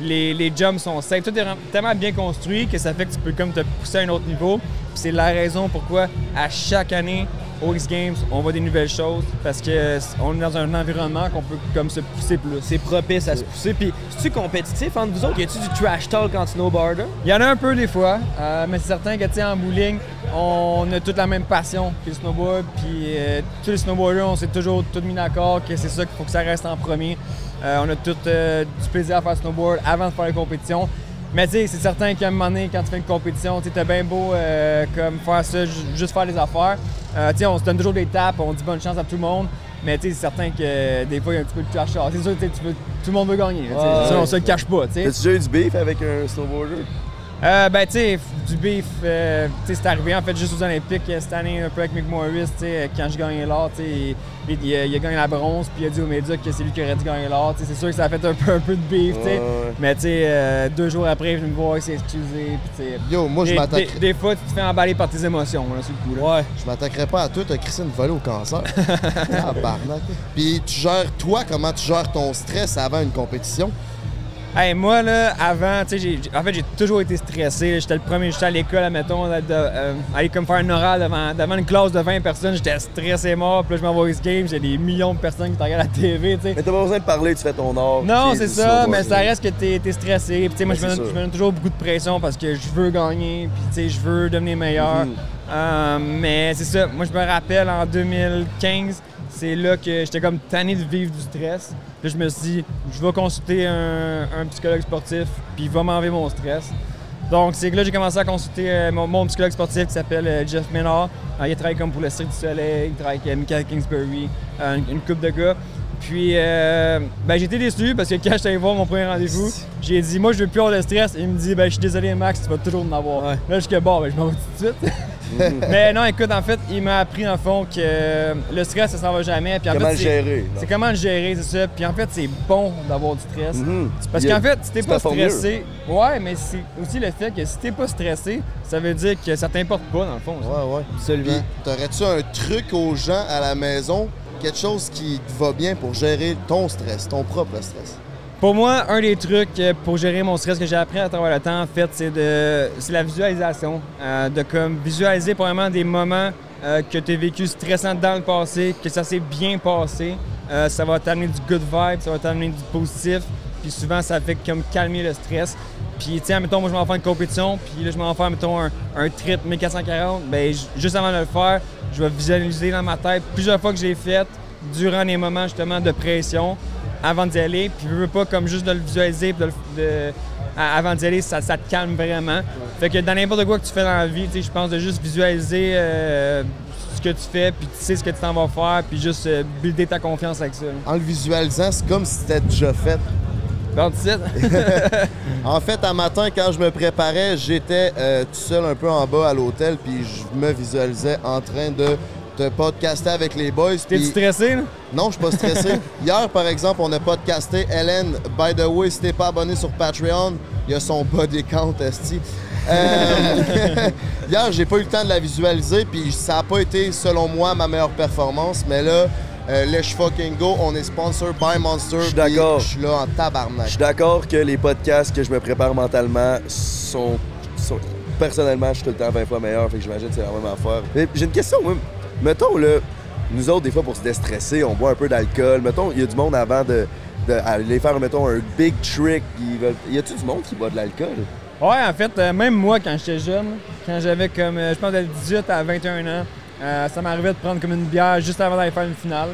les, les jumps sont safe. Tout est tellement bien construit que ça fait que tu peux comme te pousser à un autre niveau. C'est la raison pourquoi à chaque année aux X Games, on voit des nouvelles choses parce que on est dans un environnement qu'on peut comme se pousser plus. C'est propice à se pousser. Puis, es-tu compétitif entre vous autres? Y a-tu du trash talk en snowboarder? Il y en a un peu des fois, euh, mais c'est certain que tu sais, en bowling, on a toute la même passion que le snowboard. Puis euh, tous les snowboarders, on s'est toujours tous mis d'accord que c'est ça qu'il faut que ça reste en premier. Euh, on a tout du plaisir à faire snowboard avant de faire les compétitions. Mais tu sais, c'est certain qu'à un moment donné, quand tu fais une compétition, tu bien beau euh, comme faire ça, ju- juste faire les affaires. Euh, on se donne toujours des tapes, on dit bonne chance à tout le monde. Mais c'est certain que euh, des fois, il y a un petit peu de trash talk. C'est sûr que tout le monde veut gagner. là. Ouais, ça, on se le cache pas. tu sais. T'as-tu déjà eu du beef avec un snowboarder? Euh, ben, tu sais, du beef, euh, tu sais, c'est arrivé en fait juste aux Olympiques euh, cette année, un peu avec Mick Morris, tu sais, quand je gagnais l'or, tu sais, il, il, a- il a gagné la bronze, puis il a dit aux médias que c'est lui qui aurait dû gagner l'or, tu sais, c'est sûr que ça a fait un peu, un peu de beef, tu sais. Ouais, ouais. Mais, tu sais, euh, deux jours après, il est venu me voir, il s'est excusé, puis, tu sais. Yo, moi, je des, m'attaquerais des fois, tu te fais emballer par tes émotions, là, sur le coup, là. Ouais. je m'attaquerais pas à toi, t'as crissé une volée au cancer. Tabarnak. Puis tu gères, toi, comment tu gères ton stress avant une compétition? Hey, moi, là, avant, tu sais, en fait, j'ai toujours été stressé. J'étais le premier, j'étais à l'école, admettons, de- euh, aller comme faire un oral devant, devant une classe de 20 personnes. J'étais stressé mort. Puis là, je m'envoie ce game, j'ai des millions de personnes qui te regardent à la TV, tu sais. Mais t'as pas besoin de parler, tu fais ton art. Non, c'est ça, mais ça voir. reste que t'es es stressé. Puis, tu sais, moi, je me, donne, je me donne toujours beaucoup de pression parce que je veux gagner, puis, tu sais, je veux devenir meilleur. Mhm. Euh, mais c'est ça, moi, je me rappelle en 2015, c'est là que j'étais comme tanné de vivre du stress. Puis, je me suis dit, je vais consulter un, un psychologue sportif, puis il va m'enlever mon stress. Donc, c'est que là, j'ai commencé à consulter euh, mon, mon psychologue sportif qui s'appelle euh, Jeff Menard. Euh, il travaille comme pour le Cirque du Soleil, il travaille avec Michael Kingsbury, une, une couple de gars. Puis, euh, ben, été déçu parce que quand j'étais allé voir mon premier rendez-vous, j'ai dit, moi, je veux plus avoir de stress. Il me dit, ben, je suis désolé, Max, tu vas toujours en avoir. Ouais. Là, je suis que bon, ben, je m'en vais tout de suite. Mais non, écoute, en fait, il m'a appris, en fond, que euh, le stress, ça s'en va jamais. Puis, en Comment fait, le gérer? C'est comment le gérer, c'est ça. Puis, en fait, c'est bon d'avoir du stress. Mhm. Parce qu'en fait, si t'es pas mieux. stressé, ouais, mais c'est aussi le fait que si t'es pas stressé, ça veut dire que ça t'importe pas dans le fond. ça. Ouais, ouais. Absolument. T'aurais-tu un truc aux gens à la maison, quelque chose qui te va bien pour gérer ton stress, ton propre stress? Pour moi, un des trucs euh, pour gérer mon stress que j'ai appris à travers le temps, en fait, c'est de c'est la visualisation. Euh, de comme visualiser probablement des moments euh, que tu as vécu stressants dans le passé, que ça s'est bien passé. Ça va t'amener du good vibe, ça va t'amener du positif. Puis souvent, ça fait comme calmer le stress. Puis, tiens, mettons, moi, je m'en faire une compétition, puis là, je m'en faire, mettons, un, un trip 1440. Ben, j- juste avant de le faire, je vais visualiser dans ma tête plusieurs fois que je l'ai fait durant les moments, justement, de pression avant d'y aller. Puis je veux pas comme juste de le visualiser de le- de- à- avant d'y aller, ça, ça te calme vraiment. Fait que dans n'importe quoi que tu fais dans la vie, tu sais, je pense de juste visualiser euh, ce que tu fais, puis tu sais ce que tu t'en vas faire, puis juste euh, builder ta confiance avec ça. En le visualisant, c'est comme si c'était déjà fait. Bon, En fait, un matin, quand je me préparais, j'étais euh, tout seul un peu en bas à l'hôtel, puis je me visualisais en train de te podcaster avec les boys. t'es stressé, là? Non, je suis pas stressé. Hier, par exemple, on a podcasté Hélène. By the way, si t'es pas abonné sur Patreon, il y a son body count, esti. Euh, Hier, j'ai pas eu le temps de la visualiser, puis ça a pas été, selon moi, ma meilleure performance. Mais là, euh, Let's Fucking Go, on est sponsor by Monster. Je suis d'accord. Je suis là en Je tabarnak. suis d'accord que les podcasts que je me prépare mentalement sont, sont- Personnellement, je suis tout le temps 20 fois meilleur, fait que j'imagine que c'est la même affaire. Mais j'ai une question, moi. Mettons, là, nous autres, des fois, pour se déstresser, on boit un peu d'alcool. Mettons, il y a du monde avant de, de aller faire, mettons, un big trick. Veulent... Y a-tu du monde qui boit de l'alcool? Ouais, en fait, euh, même moi, quand j'étais jeune, quand j'avais comme, euh, je pense, de 18 à 21 ans, euh, ça m'arrivait de prendre comme une bière juste avant d'aller faire une finale.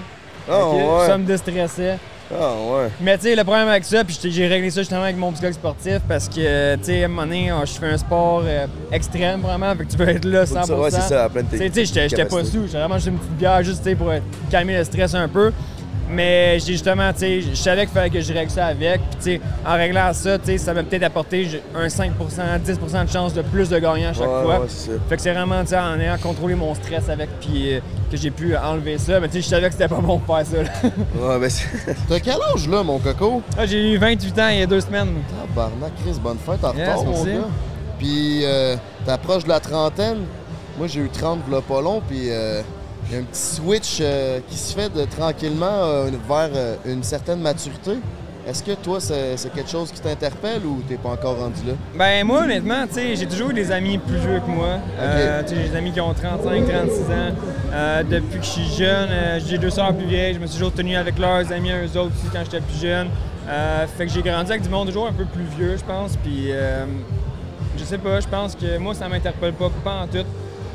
Ouais. Ça me déstressait. Ah, ouais. Mais tu sais, le problème avec ça, puis j'ai- j'ai réglé ça justement avec mon psychologue sportif parce que, tu sais, à un moment donné, je fais un sport euh, extrême vraiment, fait que tu peux être là 100%. Faut que ça- ouais, c'est ça, à plein de Tu sais, j'étais- pas sous, j'étais vraiment juste une petite bière juste pour calmer le stress un peu. Mais j'ai justement, tu sais, je savais qu'il fallait que je règle ça avec. Puis, tu sais, en réglant ça, tu sais, ça m'a peut-être apporté un 5% 10% de chance de plus de gagnant à chaque Ouais, fois. ouais, c'est ça. Fait que c'est vraiment, tu sais, en ayant contrôlé mon stress avec, puis euh, que j'ai pu enlever ça. Mais tu sais, je savais que c'était pas bon de faire ça. là. Ouais, ben c'est... T'as quel âge, là, mon coco? Ah, j'ai eu 28 ans il y a deux semaines. Tabarnak, Chris, bonne fête en Yes, retard, mon gars. Puis, euh, t'approches de la trentaine. Moi, j'ai eu 30 v'là pas long, puis euh, il y a un petit switch euh, qui se fait de, tranquillement euh, vers euh, une certaine maturité. Est-ce que toi, c'est quelque chose qui t'interpelle ou t'es pas encore rendu là? Ben moi honnêtement, tu sais, j'ai toujours eu des amis plus vieux que moi. J'ai des amis qui ont 35, 36 ans. Depuis que je suis jeune, j'ai deux sœurs plus vieilles. Je me suis toujours tenu avec leurs amis eux autres aussi quand j'étais plus jeune. Fait que j'ai grandi avec du monde toujours un peu plus vieux, je pense. Puis je sais pas, je pense que moi ça m'interpelle pas, pas en tout.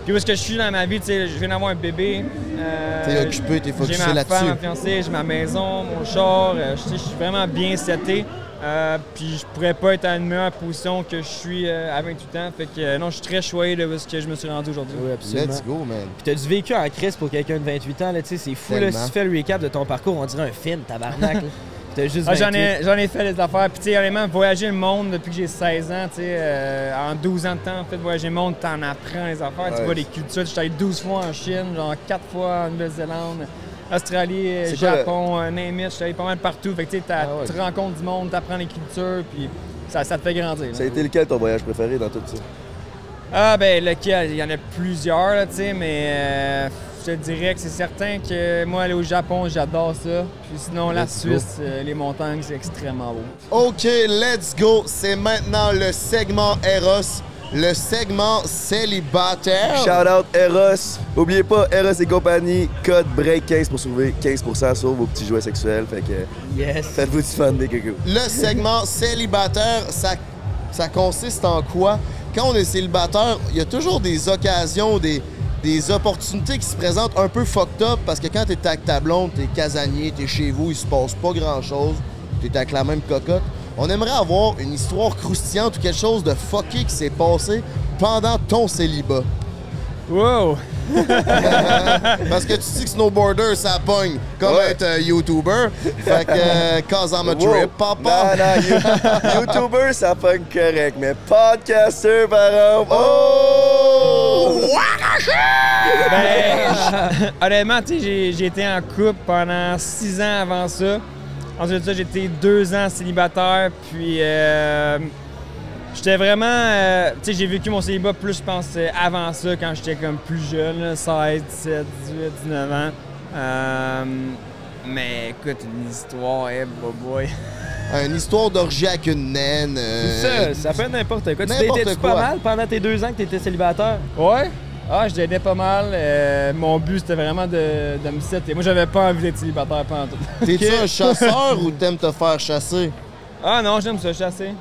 Puis où est-ce que je suis dans ma vie, tu sais, je viens d'avoir un bébé. euh, T'es occupé, t'es focusé J'ai ma là-dessus. femme, ma fiancée, j'ai ma maison, mon char. euh, je suis vraiment bien seté. Euh, puis je pourrais pas être à une meilleure position que je suis euh, à 28 ans. Fait que euh, non, je suis très choyé de est-ce que je me suis rendu aujourd'hui. Oui, absolument. Let's go, man. Puis t'as du vécu en crise pour quelqu'un de 28 ans, là, tu sais, c'est fou, là, Tellement. si tu fais le recap de ton parcours, on dirait un film, tabarnak, là. T'as juste Ah, j'en 28. ai, j'en ai fait des affaires. Puis, tu sais, honnêtement, voyager le monde depuis que j'ai 16 ans, tu sais, euh, en 12 ans de temps, en fait, voyager le monde, t'en apprends les affaires. Tu vois les cultures. J'étais allé 12 fois en Chine, genre 4 fois en Nouvelle-Zélande, Australie, C'est quoi le- Japon, euh. J'étais allé pas mal partout. Fait que, tu sais, Ah ouais. tu rencontres du monde, t'apprends les cultures, puis ça, ça te fait grandir. là. Ça a été lequel ton voyage préféré dans tout ça? Ah ben lequel? Il y en a plusieurs, là, tu sais, mais euh, je te dirais que c'est certain que moi, aller au Japon, j'adore ça. Puis sinon, la Let's. Suisse, euh, les montagnes, c'est extrêmement beau. OK, let's go. C'est maintenant le segment Eros, le segment célibataire. Shout out Eros. Oubliez pas, Eros et compagnie, code break 15 pour sauver 15% sur vos petits jouets sexuels. Fait que Yes. faites-vous du fun, des cocos. Le segment célibataire, ça, ça consiste en quoi? Quand on est célibataire, il y a toujours des occasions, des, des opportunités qui se présentent un peu fucked up parce que quand t'es avec ta blonde, t'es casanier, t'es chez vous, il se passe pas grand-chose, t'es avec la même cocotte. On aimerait avoir une histoire croustillante ou quelque chose de fucké qui s'est passé pendant ton célibat. Wow! Parce que tu sais que snowboarder, ça pogne comme Ouais. être euh, YouTuber. Fait que, euh, cause I'm a trip, papa. Non, non, you- YouTuber, ça pogne correct, mais podcaster, par exemple, oh! Ben, honnêtement, j'ai- été en couple pendant six ans avant ça. Ensuite de ça, été deux ans célibataire, puis euh, j'étais vraiment... euh, j'ai vécu mon célibat plus, je pense, euh, avant ça, quand j'étais comme plus jeune, là, 16, 17, 18, 19 ans. Euh, mais écoute, une histoire, eh, boy, boy. Une histoire d'orgie avec une naine. euh, C'est ça, ça peut être n'importe quoi. Tu t'étais-tu pas mal pendant tes deux ans que t'étais célibataire? Ouais? Ah, je l'aidais pas mal. euh, mon but, c'était vraiment de, de me setter. Moi, j'avais pas envie d'être célibataire pendant tout. T'es-tu un chasseur ou t'aimes te faire chasser? Ah non, j'aime ça chasser.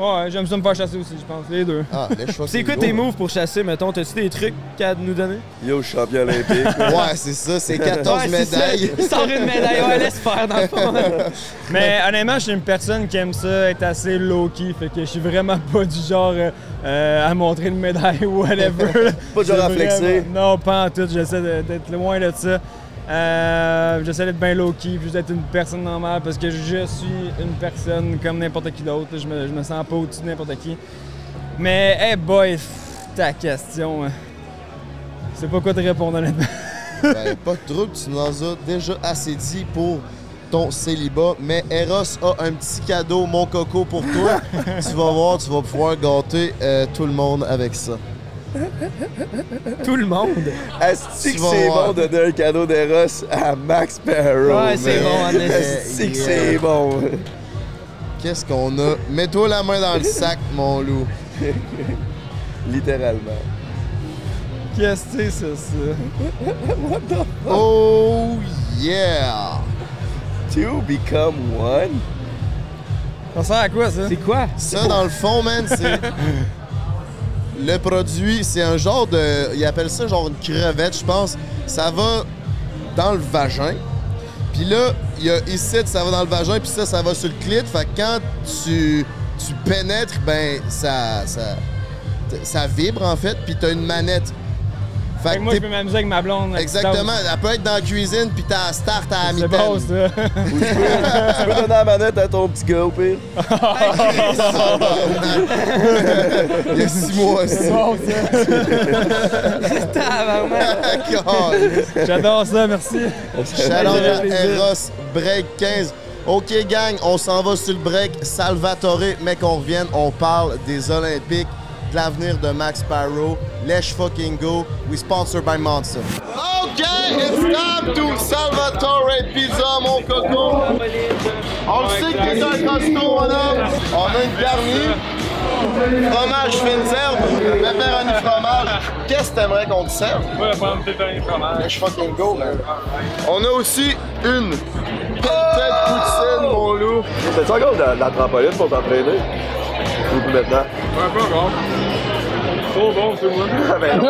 Ouais, j'aime ça me faire chasser aussi, je pense. Les deux. Ah, les choix. C'est quoi tes moves pour chasser, mettons? T'as-tu des trucs à nous donner? Yo, champion olympique. Ouais, c'est ça, c'est 14 Ouais, c'est ça. médailles. Sors une médaille, ouais, laisse faire dans le fond. Mais honnêtement, je suis une personne qui aime ça, être assez low-key. Fait que je suis vraiment pas du genre euh, euh, à montrer une médaille ou whatever. Pas du genre à flexer. vraiment- Non, pas en tout. J'essaie d'être loin de ça. Euh, J'essaie d'être bien low-key, puis d'être une personne normale parce que je suis une personne comme n'importe qui d'autre. Je me, je me sens pas au-dessus de n'importe qui. Mais, hey boy, ta question. hein. Je sais pas quoi te répondre honnêtement. Ben, pas de trouble, tu nous en as déjà assez dit pour ton célibat. Mais Eros a un petit cadeau, mon coco, pour toi. tu vas voir, tu vas pouvoir gâter euh, tout le monde avec ça. Tout le monde. Asti que c'est bon de donner un cadeau d'Eros à Max Sparrow. Ouais, c'est bon, en. Asti que c'est bon? Qu'est-ce qu'on a? Mets-toi la main dans le sac, mon loup. Littéralement. Qu'est-ce que c'est ça, ça? Oh yeah! To become one? Ça sert à quoi, ça? C'est quoi? Ça, dans le fond, man, c'est. Le produit, c'est un genre de. Ils appellent ça genre une crevette, je pense. Ça va dans le vagin. Puis là, il y a ici, ça va dans le vagin, puis ça, ça va sur le clit. Fait que quand tu, tu pénètres, ben, ça, ça, ça vibre en fait, puis t'as une manette. Fait Fait que que moi, je peux m'amuser avec ma blonde. Exactement, elle peut être dans la cuisine, puis t'as start à la C'est ça. Tu peux donner la manette à ton petit gars au pire. Il y a six mois aussi. C'est bon, ça. Caliste. J'adore ça, merci. À Eros, break 15. OK, gang, on s'en va sur le break. Salvatore, mais qu'on revienne, on parle des Olympiques, de l'avenir de Max Sparrow. Let's fucking go. We sponsored by Monster. OK, it's time to Salvatore Pizza, mon coco. On le sait que t'es un costaud, mon homme. On a une garnie. Fromage fines herbes, pepperoni fromage. Qu'est-ce que t'aimerais qu'on te serve? Prendre pépin fromage. Let's fucking go, man. On a aussi une tête poutine, mon loup. T'as-tu encore de la trampoline pour t'entraîner? Maintenant? Un peu encore. Trop bon, c'est moi. Ah ben non.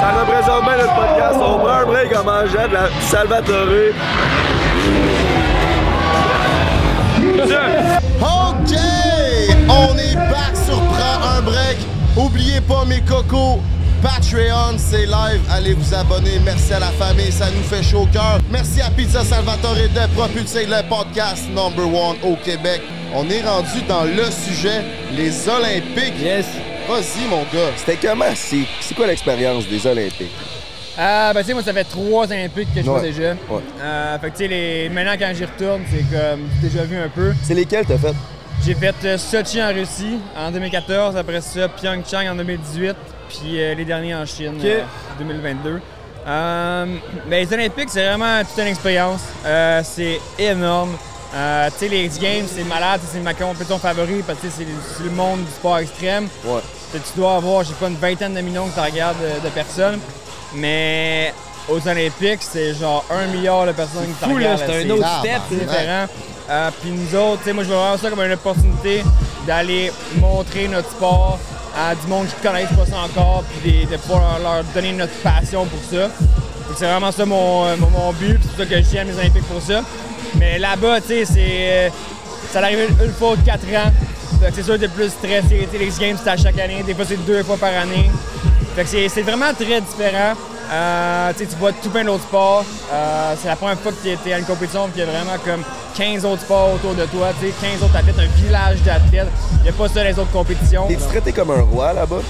Ça représente bien notre podcast. On prend un break en mangeant de la Salvatore. OK! On est back sur Prends un break. Oubliez pas mes cocos. Patreon, c'est live. Allez vous abonner. Merci à la famille, ça nous fait chaud au cœur. Merci à Pizza Salvatore de propulser le podcast number one au Québec. On est rendu dans le sujet, les Olympiques. Yes. Vas-y, mon gars. C'était comment? C'est c'est quoi l'expérience des Olympiques? Ah, ben, tu sais, moi, ça fait trois Olympiques que je Ouais. fais déjà. Ouais. Euh, fait que, tu sais, les... maintenant, quand j'y retourne, c'est comme, j'ai déjà vu un peu. C'est lesquels t'as fait? J'ai fait euh, Sochi en Russie en 2014, après ça Pyeongchang en 2018, puis euh, les derniers en Chine Ok. euh, 2022. Euh, mais les Olympiques, c'est vraiment toute une expérience. Euh, c'est énorme. Euh, tu sais, les X Games, c'est malade, c'est ma compétition favorite parce que c'est le monde du sport extrême. Ouais. Tu dois avoir, je sais pas, une vingtaine de millions que tu regardes de, de personnes. Mais aux Olympiques, c'est genre un milliard de personnes qui là, regardent. c'est un autre step. c'est différent. Euh, Puis nous autres, tu sais, moi je vois vraiment ça comme une opportunité d'aller montrer notre sport à du monde qui ne connaissent pas ça encore, puis de pouvoir leur donner notre passion pour ça. C'est vraiment ça mon, euh, but, c'est ça que j'aime les Olympiques pour ça. Mais là-bas, tu sais, euh, Ça arrive une, fois aux quatre ans. C'est sûr que plus stressé. Les Games, c'est à chaque année. Des fois, c'est deux fois par année. C'est vraiment très différent. Euh, tu vois tout plein d'autres sports. Euh, c'est la première fois que tu es à une compétition il y a vraiment comme 15 autres sports autour de toi. Tu sais, 15 autres athlètes, un village d'athlètes. Il n'y a pas ça dans les autres compétitions. T'es-tu traité comme un roi là-bas?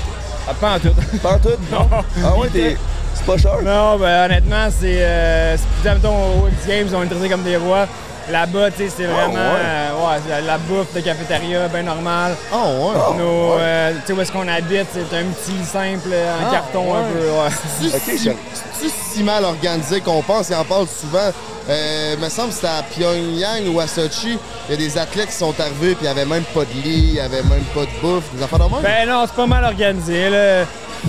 Ah, pas en tout. Pas en tout? Non. Ah ouais, t'es. C'est pas cher? Non, ben honnêtement, c'est. Euh, plus mettons, aux X Games, ils ont été traités comme des rois. Là-bas, tu sais, c'est vraiment. ouais? euh, ouais, c'est la, bouffe de cafétéria, bien normale. Oh, ouais. Ah, ouais. euh, tu sais, où est-ce qu'on habite, c'est un petit simple euh, en Ah, carton un peu. Ouais. C'est-tu si mal organisé qu'on pense? Et en parle souvent. Euh, me semble que c'était à Pyongyang ou à Sochi. Il y a des athlètes qui sont arrivés puis il n'y avait même pas de lit, il n'y avait même pas de bouffe. Des affaires de même? Ben non, c'est pas mal organisé. là.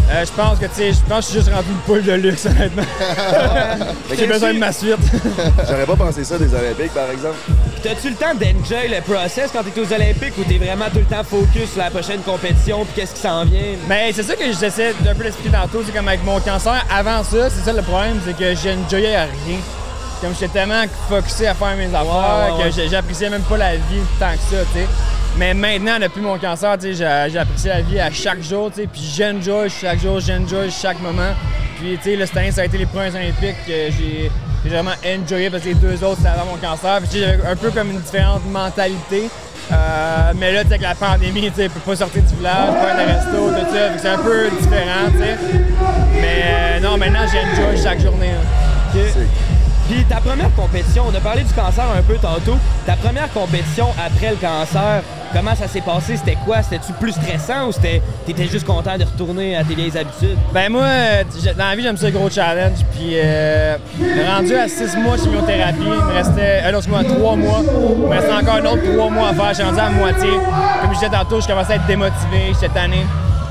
Euh, je pense que, tu sais, je pense que je suis juste rendu une poule de luxe, honnêtement. Mais J'ai qu'est-ce besoin de ma suite. J'aurais pas pensé ça des Olympiques, par exemple. T'as-tu le temps d'enjoy le process quand t'es aux Olympiques ou t'es vraiment tout le temps focus sur la prochaine compétition puis qu'est-ce qui s'en vient? Mais c'est ça que j'essaie d'un peu d'expliquer tantôt. C'est comme avec mon cancer, avant ça, c'est ça le problème, c'est que j'enjoyais à rien. Comme j'étais tellement focusé à faire mes affaires ouais, ouais. que j'appréciais même pas la vie tant que ça, tu sais. Mais maintenant, depuis mon cancer, apprécié la vie à chaque jour. Puis j'enjoy chaque jour, j'enjoy chaque moment. Puis, tu sais, là, cette ça a été les premiers Olympiques que j'ai vraiment enjoyé parce que les deux autres, c'était avant mon cancer. Puis, j'avais un peu comme une différente mentalité. Euh, mais là, avec la pandémie, tu peut pas sortir du village, pas aller resto, tout ça. C'est un peu différent. Mais euh, non, maintenant, j'enjoy chaque journée. là. Puis ta première compétition, on a parlé du cancer un peu tantôt. Ta première compétition après le cancer, comment ça s'est passé? C'était quoi? C'était-tu plus stressant ou t'étais juste content de retourner à tes vieilles habitudes? Ben moi, dans la vie, j'aime ça gros challenge. Puis euh, rendu à six mois de chimiothérapie, il me restait, euh, non, excuse-moi, trois mois. Il me restait encore un autre trois mois à faire. J'ai rendu à moitié. Comme je disais tantôt, je commençais à être démotivé cette année.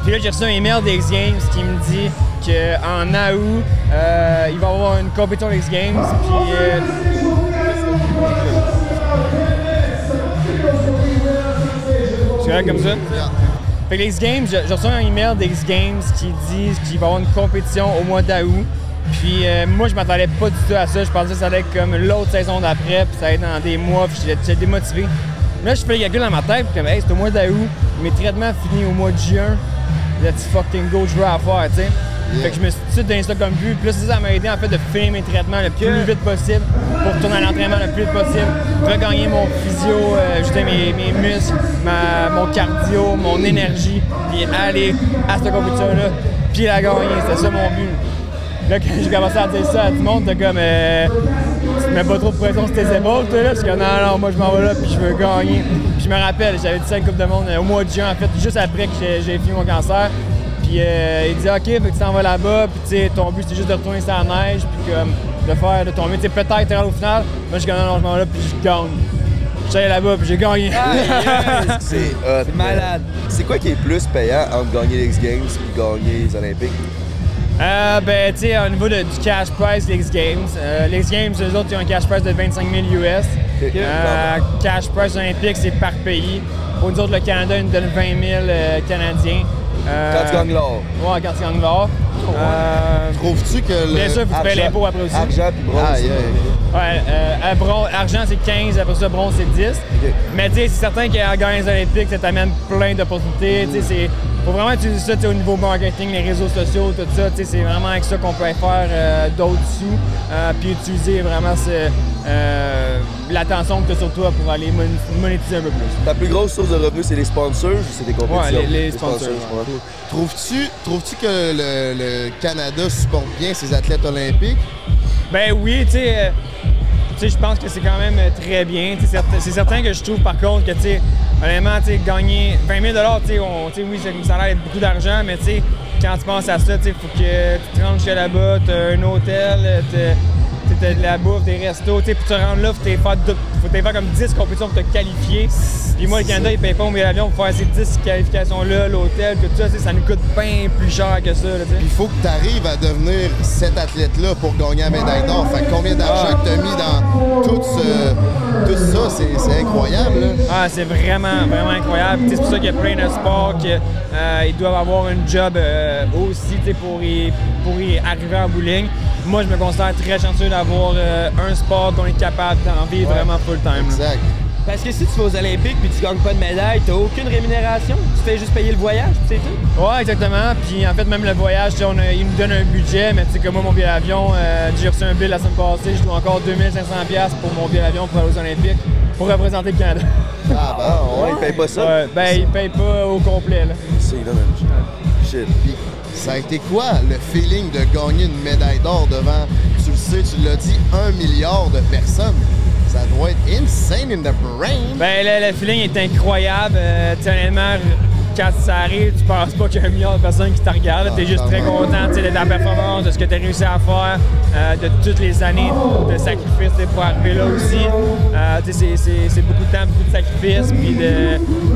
Puis là, j'ai reçu un email des X Games qui me dit qu'en août, euh, il va y avoir une compétition X Games. Puis euh, comme ça? Fait que les X Games, j'ai reçu un email des X Games qui disent qu'il va y avoir une compétition au mois d'août. Puis euh, moi, je m'attendais pas du tout à ça. Je pensais que ça allait être comme l'autre saison d'après, puis ça allait être dans des mois, puis j'étais démotivé. Là, je fais le calcul dans ma tête, puis comme, hey, c'est au mois d'août, mes traitements finis au mois de juin. Let's fucking go, je veux à faire, tu sais. Fait que je me suis tout de suite comme but. Puis là, c'est ça, m'a aidé en fait de finir mes traitements le plus vite possible pour retourner à l'entraînement le plus vite possible, regagner mon physio, euh, ajouter mes, mes muscles, ma- mon cardio, mon énergie, puis aller à cette compétition-là, puis la gagner. C'était ça mon but. Là, quand j'ai commencé à dire ça à tout le monde, t'es comme, euh, mets pas trop de pression sur tes épaules, toi, là, parce que non, non, moi je m'en vais là, puis je veux gagner. Puis je me rappelle, j'avais dit ça à une Coupe de Monde euh, au mois de juin, en fait, juste après que j'ai fini mon cancer. Puis euh, il dit, OK, fait que tu t'en vas là-bas, puis tu sais, ton but c'est juste de retourner sur la neige, puis comme, de faire, de tomber. Tu sais, peut-être au final. Moi, je dis, non, non, je m'en vais là, puis je gagne. J'allais là-bas, puis j'ai gagné. C'est hot. C'est malade. C'est quoi qui est plus payant entre gagner les X Games et gagner les Olympiques? Euh, ben, tu sais, au niveau de- du cash prize, les X Games. euh, les X Games, eux autres, ils ont un cash prize de 25 000 US. Euh, cash prize olympique, c'est par pays. Pour nous autres, le Canada, ils nous donne 20 000 euh, Canadiens. Euh, Quand tu gagnes l'or. Ouais, quand tu gagnes l'or. Euh, Trouves-tu que le. bien sûr, faut que tu l'impôt après aussi. Argent puis bronze. Ouais, euh, argent, c'est 15, après ça, bronze, c'est 10. Mais tu sais, c'est certain qu'en gagnant les Olympiques, ça t'amène plein d'opportunités. Tu sais, c'est- faut vraiment utiliser ça au niveau marketing, les réseaux sociaux, tout ça. C'est vraiment avec ça qu'on peut faire euh, d'autres sous. euh, puis utiliser vraiment ce, euh, l'attention que tu as sur toi pour aller mon- monétiser un peu plus. Ta plus grosse source de revenus, c'est les sponsors ou c'est des compétitions? Ouais, les- les sponsors, ouais. Trouves-tu trouves-tu que le, le Canada supporte bien ses athlètes olympiques? Ben oui, tu sais. euh, je pense que c'est quand même très bien. C'est c'est certain que je trouve par contre que, tu sais, honnêtement, tu gagner 20 000 tu sais, tu oui, a l'air d'être beaucoup d'argent, mais tu quand tu penses à ça, tu faut que tu te rendes jusqu'à là-bas, t'as un hôtel, tu t'as de la bouffe, des restos, tu sais, pour te rendre là, faut faut t'aies faire comme 10 compétitions pour te qualifier. Puis moi, le Canada, il paye pas billet d'avion pour faire ces 10 qualifications-là, l'hôtel, tout ça, ça nous coûte bien plus cher que ça, sais. Il faut que tu arrives à devenir cet athlète-là pour gagner la médaille d'or. Fait que combien d'argent que tu as mis dans tout, ce- tout ça, c'est incroyable. là. Ah, c'est vraiment, vraiment incroyable. C'est pour ça qu'il y a plein de sports qu'ils doivent avoir un job euh, aussi pour y, pour y arriver en bowling. Moi, je me considère très chanceux d'avoir euh, un sport qu'on est capable d'en vivre vraiment full-time. là. Parce que si tu vas aux Olympiques puis tu gagnes pas de médaille, t'as aucune rémunération. Tu fais juste payer le voyage, c'est tout. Ouais, exactement. Puis en fait, même le voyage, tu sais, on a- ils nous donnent un budget, mais tu sais, comme moi, mon billet d'avion, euh, j'ai reçu un bill la semaine passée, je dois encore 2500$ piastres pour mon billet d'avion pour aller aux Olympiques, pour représenter le Canada. Ah, ben, ouais, il paye pas ça. Ouais, ben, ils payent pas au complet, là. C'est là. Shit. Puis, ça a été quoi le feeling de gagner une médaille d'or devant, tu le sais, tu l'as dit, un milliard de personnes? Ça doit être insane in the brain. Ben, le, le feeling est incroyable. Euh, honnêtement, quand ça arrive, tu penses pas qu'il y a un million de personnes qui te regardent. Ah, tu es juste très content de ta performance, de ce que tu as réussi à faire, euh, de toutes les années de sacrifice tu sais, pour arriver là aussi. Euh, c'est- beaucoup de temps, beaucoup de sacrifices. Puis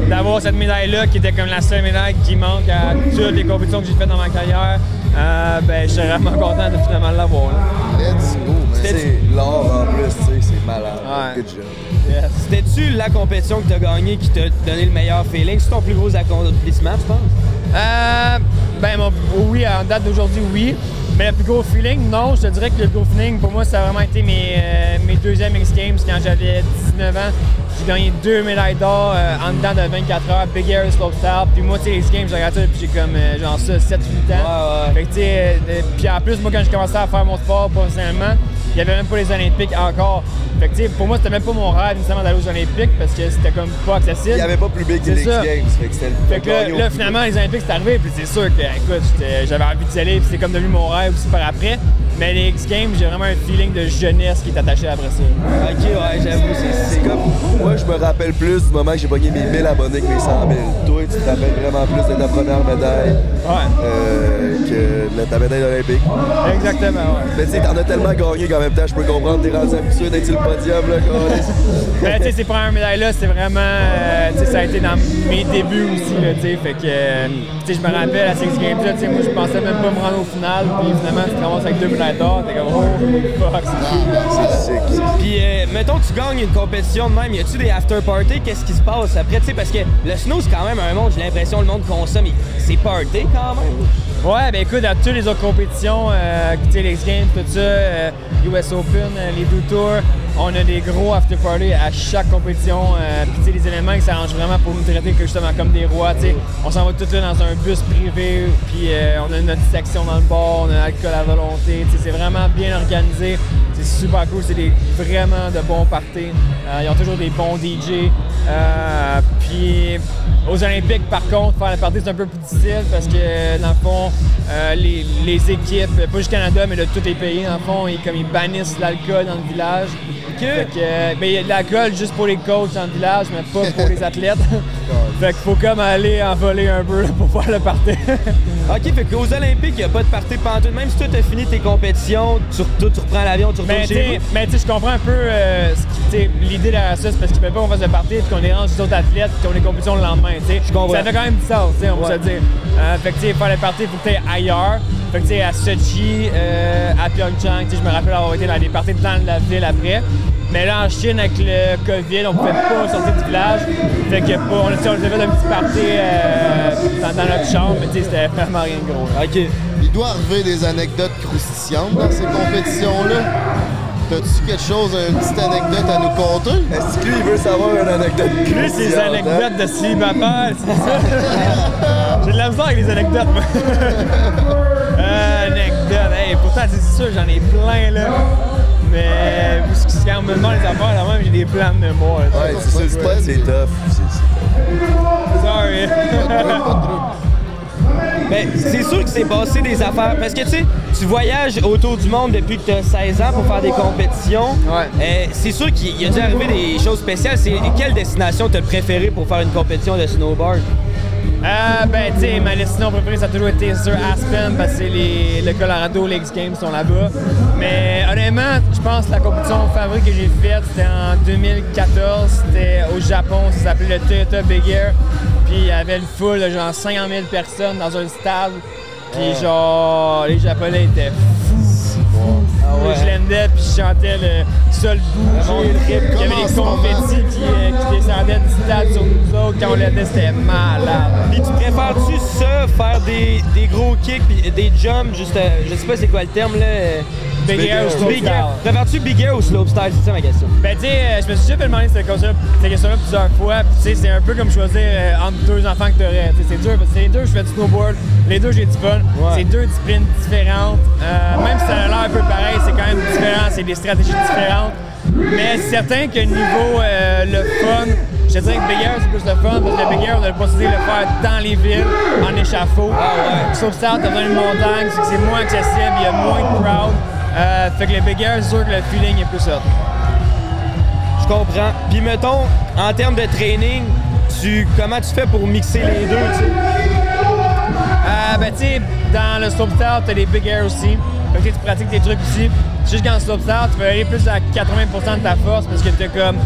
d'avoir cette médaille-là qui était comme la seule médaille qui manque à toutes les compétitions que j'ai faites dans ma carrière, euh, ben, je suis vraiment content de finalement l'avoir. là. Let's go. C'est l'or en plus, tu sais, c'est malade. Ouais. Good job. C'était-tu la compétition que t'as gagnée qui t'a donné le meilleur feeling? C'est ton plus gros accomplissement, tu penses? Euh, ben, mon- oui, en date d'aujourd'hui, oui. Mais le plus gros feeling, non. Je te dirais que le plus gros feeling, pour moi, ça a vraiment été mes, euh, mes deuxièmes X Games quand j'avais 19 ans. J'ai gagné deux médailles d'or euh, en dedans de 24 heures, Big Air et Slopestyle. Puis moi, tu sais, les X Games, j'ai regardé ça depuis j'ai comme euh, genre ça, 7-8 ans. Ouais, ouais. Fait que, tu sais, euh, puis en plus, moi, quand j'ai commencé à faire mon sport professionnellement, il n'y avait même pas les Olympiques encore. Fait que, pour moi, c'était même pas mon rêve nécessairement d'aller aux Olympiques parce que c'était comme pas accessible. Il n'y avait pas plus big que les X. Games. Fait que Fait que là, finalement, les Olympiques, c'est arrivé, puis c'est sûr que, écoute, j'avais envie d'y aller, puis c'est comme devenu mon rêve aussi par après. Mais les X Games, j'ai vraiment un feeling de jeunesse qui est attaché après ça. Ok, ouais, j'avoue, c'est. C'est comme, moi, je me rappelle plus du moment que j'ai pogné mes 1000 abonnés que mes 100 000. Toi, tu te rappelles vraiment plus de ta première médaille Ouais, euh, que de ta médaille olympique. exactement, ouais. Mais tu sais, t'en as tellement gagné qu'en même temps, je peux comprendre, t'es rendu habitué d'être sur le podium, là. Mais tu sais, ces premières médailles-là, c'est vraiment. euh, tu sais, ça a été dans mes débuts aussi, là, tu sais. Fait que, euh, tu sais, je me rappelle à ces X Games-là, tu sais, moi, je pensais même pas me rendre au final, puis finalement, tu te ramasses avec deux médailles d'or, t'es comme, oh, fuck, c'est C'est sick. Puis, euh, mettons, tu gagnes une compétition de même, y a-tu des after-party? Qu'est-ce qui se passe après? Tu sais, parce que le snow, c'est quand même un monde, j'ai l'impression, le monde consomme, c'est party quand même. Ouais, ben écoute, à toutes les autres compétitions, euh, tu sais, les X Games, tout ça, euh, US Open, euh, les deux tours, on a des gros after party à chaque compétition. euh, Puis les éléments, ils s'arrangent vraiment pour nous traiter que, justement comme des rois. Tu sais, on s'en va tous là dans un bus privé, puis euh, on a notre section dans le bar, on a l'alcool à volonté. C'est vraiment bien organisé. C'est super cool, c'est vraiment de bons parties. Ils ont toujours des bons DJ. Puis aux Olympiques, par contre, faire la partie, c'est un peu plus difficile parce que, dans le fond, euh, les, équipes, pas juste Canada, mais de tous les pays, dans le fond, ils, comme ils bannissent l'alcool dans le village. Fait que, euh, ben, il y a de l'alcool juste pour les coachs dans le village, mais pas pour les athlètes. fait qu'il faut comme aller en voler un peu pour faire le party. Ok, fait qu'aux Olympiques, il a pas de party pantoute. Même si toi, t'as fini tes compétitions, tu, tu reprends l'avion, tu retournes Mais tu chez vous. mais tu sais, je comprends un peu euh, l'idée derrière ça, c'est parce qu'ils veulent pas qu'on fasse de party et qu'on dérange les autres athlètes et qu'on les compétitions le lendemain. Je comprends. Ça fait quand même du sens, on peut Ouais. se le dire. Euh, fait que tu sais, faire les parties, il faut que tu ailleurs. À Sochi, euh, à Pyeongchang, tu je me rappelle avoir été dans des parties dans la ville après. Mais là, en Chine, avec le COVID, on pouvait pas sortir du village. Fait que pas, on a, fait un petit party euh, dans, notre chambre, mais c'était vraiment rien de gros. Il doit arriver des anecdotes croustillantes dans ces compétitions-là. T'as-tu quelque chose, une petite anecdote à nous conter? Est-ce que lui, il veut savoir une anecdote Lui, c'est des anecdotes de célibataire, c'est ça? J'ai de la misère avec les anecdotes, moi. Euh, anecdotes, hey, pourtant, c'est sûr, j'en ai plein, là. Mais quand on me demande les affaires, là même, j'ai des plans de mémoire. là. Ouais, c'est ça, le c'est tough. Sorry. Ben, c'est sûr que c'est passé des affaires. Parce que tu sais, tu voyages autour du monde depuis que tu as 16 ans pour faire des compétitions. Ouais. Euh, c'est sûr qu'il y a dû arriver des choses spéciales. C'est quelle destination t'as préféré pour faire une compétition de snowboard? Euh, ben, tu sais, ma destination préférée, ça a toujours été sur Aspen parce que les, le Colorado, les X Games sont là-bas. Mais honnêtement, je pense que la compétition favorite que j'ai faite, c'était en 2014. C'était au Japon, ça s'appelait le Toyota Big Air. Puis il y avait une foule de genre 50 000 personnes dans un stade. Puis genre, les Japonais étaient fous. ouais. Je l'endais, puis je chantais le sol bouger, le trip. Il y avait des confettis qui, euh, qui descendaient du stade sur nous autres. Quand on l'endait, c'était malade. Puis tu préfères-tu ça, faire des, des gros kicks puis des jumps, juste, euh, je sais pas c'est quoi le terme là? Big air ou slope style? Préfères-tu big air ou slope style? C'est ça ma question. Ben, tu sais, euh, je me suis déjà fait demander cette question-là plusieurs fois. Tu sais, c'est un peu comme choisir euh, entre deux enfants que tu aurais. c'est dur parce que les deux, je fais du snowboard. Les deux, j'ai du fun. C'est deux disciplines différentes. Euh, même si ça a l'air un peu pareil, c'est quand même différent. C'est des stratégies différentes. Mais c'est certain que niveau euh, le fun, je te dirais que Big Air, c'est plus le fun parce que le Big Air, on a la possibilité de le faire dans les villes, en échafaud. Sauf ça, t'as besoin d'une montagne, c'est que c'est moins accessible, il y a moins de crowd. Euh, fait que le Big Air, c'est sûr que le feeling est plus hot. Je comprends. Puis mettons, en termes de training, tu comment tu fais pour mixer les deux, tu? Euh, ben, tu sais, dans le slopestyle, t'as les big air aussi. Fait que tu pratiques tes trucs ici. Juste qu'en slopestyle, tu vas aller plus à 80% de ta force parce que t'as comme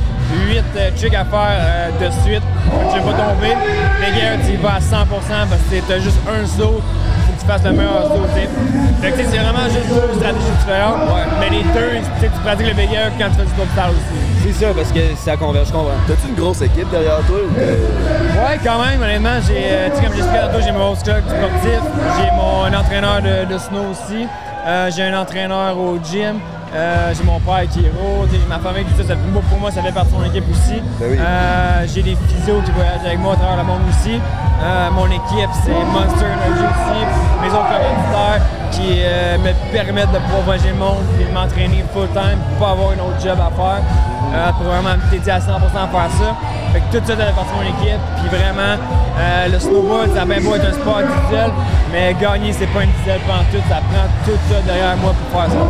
8 euh, tricks à faire euh, de suite. Fait que tu vas pas tomber. Big air, tu vas à 100% parce que t'as juste un saut. Tu fasses le meilleur saut. Fait que tu sais, c'est vraiment juste deux stratégies différentes. Mais les deux, tu sais, tu pratiques le air quand tu fais du slopestyle aussi. C'est ça, parce que ça converge, je comprends. T'as-tu une grosse équipe derrière toi? Ouais, quand même, honnêtement, j'ai, euh, tu sais, comme j'expliquais tantôt, j'ai mon host club sportif, j'ai mon entraîneur de, de snow aussi, euh, j'ai un entraîneur au gym, euh, j'ai mon père qui est j'ai ma famille, tout ça, ça- pour moi, ça fait partie de mon équipe aussi. Ben oui. Euh, j'ai des physios qui voyagent avec moi à travers le monde aussi. Euh, mon équipe, c'est Monster Energy aussi, mes autres commanditaires qui euh, me permettent de pouvoir voyager le monde et de m'entraîner full-time pour pas avoir un autre job à faire. euh, pour vraiment me dédier à 100% à faire ça. Fait que tout ça, ça fait partie de mon équipe. Puis vraiment, le snowboard, ça a bien beau être un sport individuel, mais gagner, c'est pas individuel pendant tout. Ça prend tout ça derrière moi pour faire ça.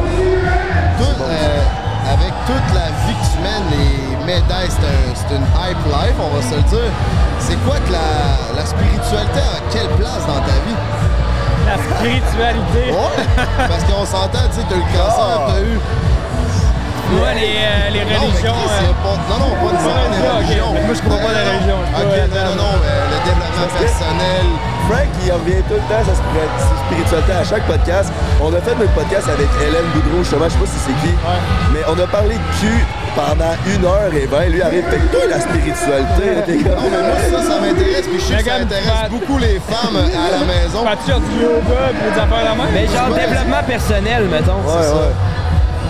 Avec toute la vie que tu mènes, les médailles, c'est un- c'est une hype life, on va se le dire. C'est quoi que la, la spiritualité a quelle place dans ta vie? La spiritualité. Ouais, parce qu'on s'entend, tu sais, t'as eu le cancer, Ah. t'as eu. Moi, les, euh, les religions. Euh, pas- non, non, pas nécessairement les religions. Moi, je crois pas à la religion, je suis Ok, pas, non, euh, non, non, mais le développement personnel. Frank, il revient tout le temps sa spiri- sa spiritualité à chaque podcast. On a fait notre podcast avec Hélène Boudreau, justement, je sais pas si c'est qui. Mais on a parlé de cul pendant une heure et vingt. Lui arrive, fait que toi, la spiritualité, Non, mais moi, ça, ça m'intéresse, puis je sais que ça intéresse beaucoup les femmes à la maison. Fais-tu genre du yoga puis des affaires la même? Mais genre développement personnel, mettons. Ouais, ouais.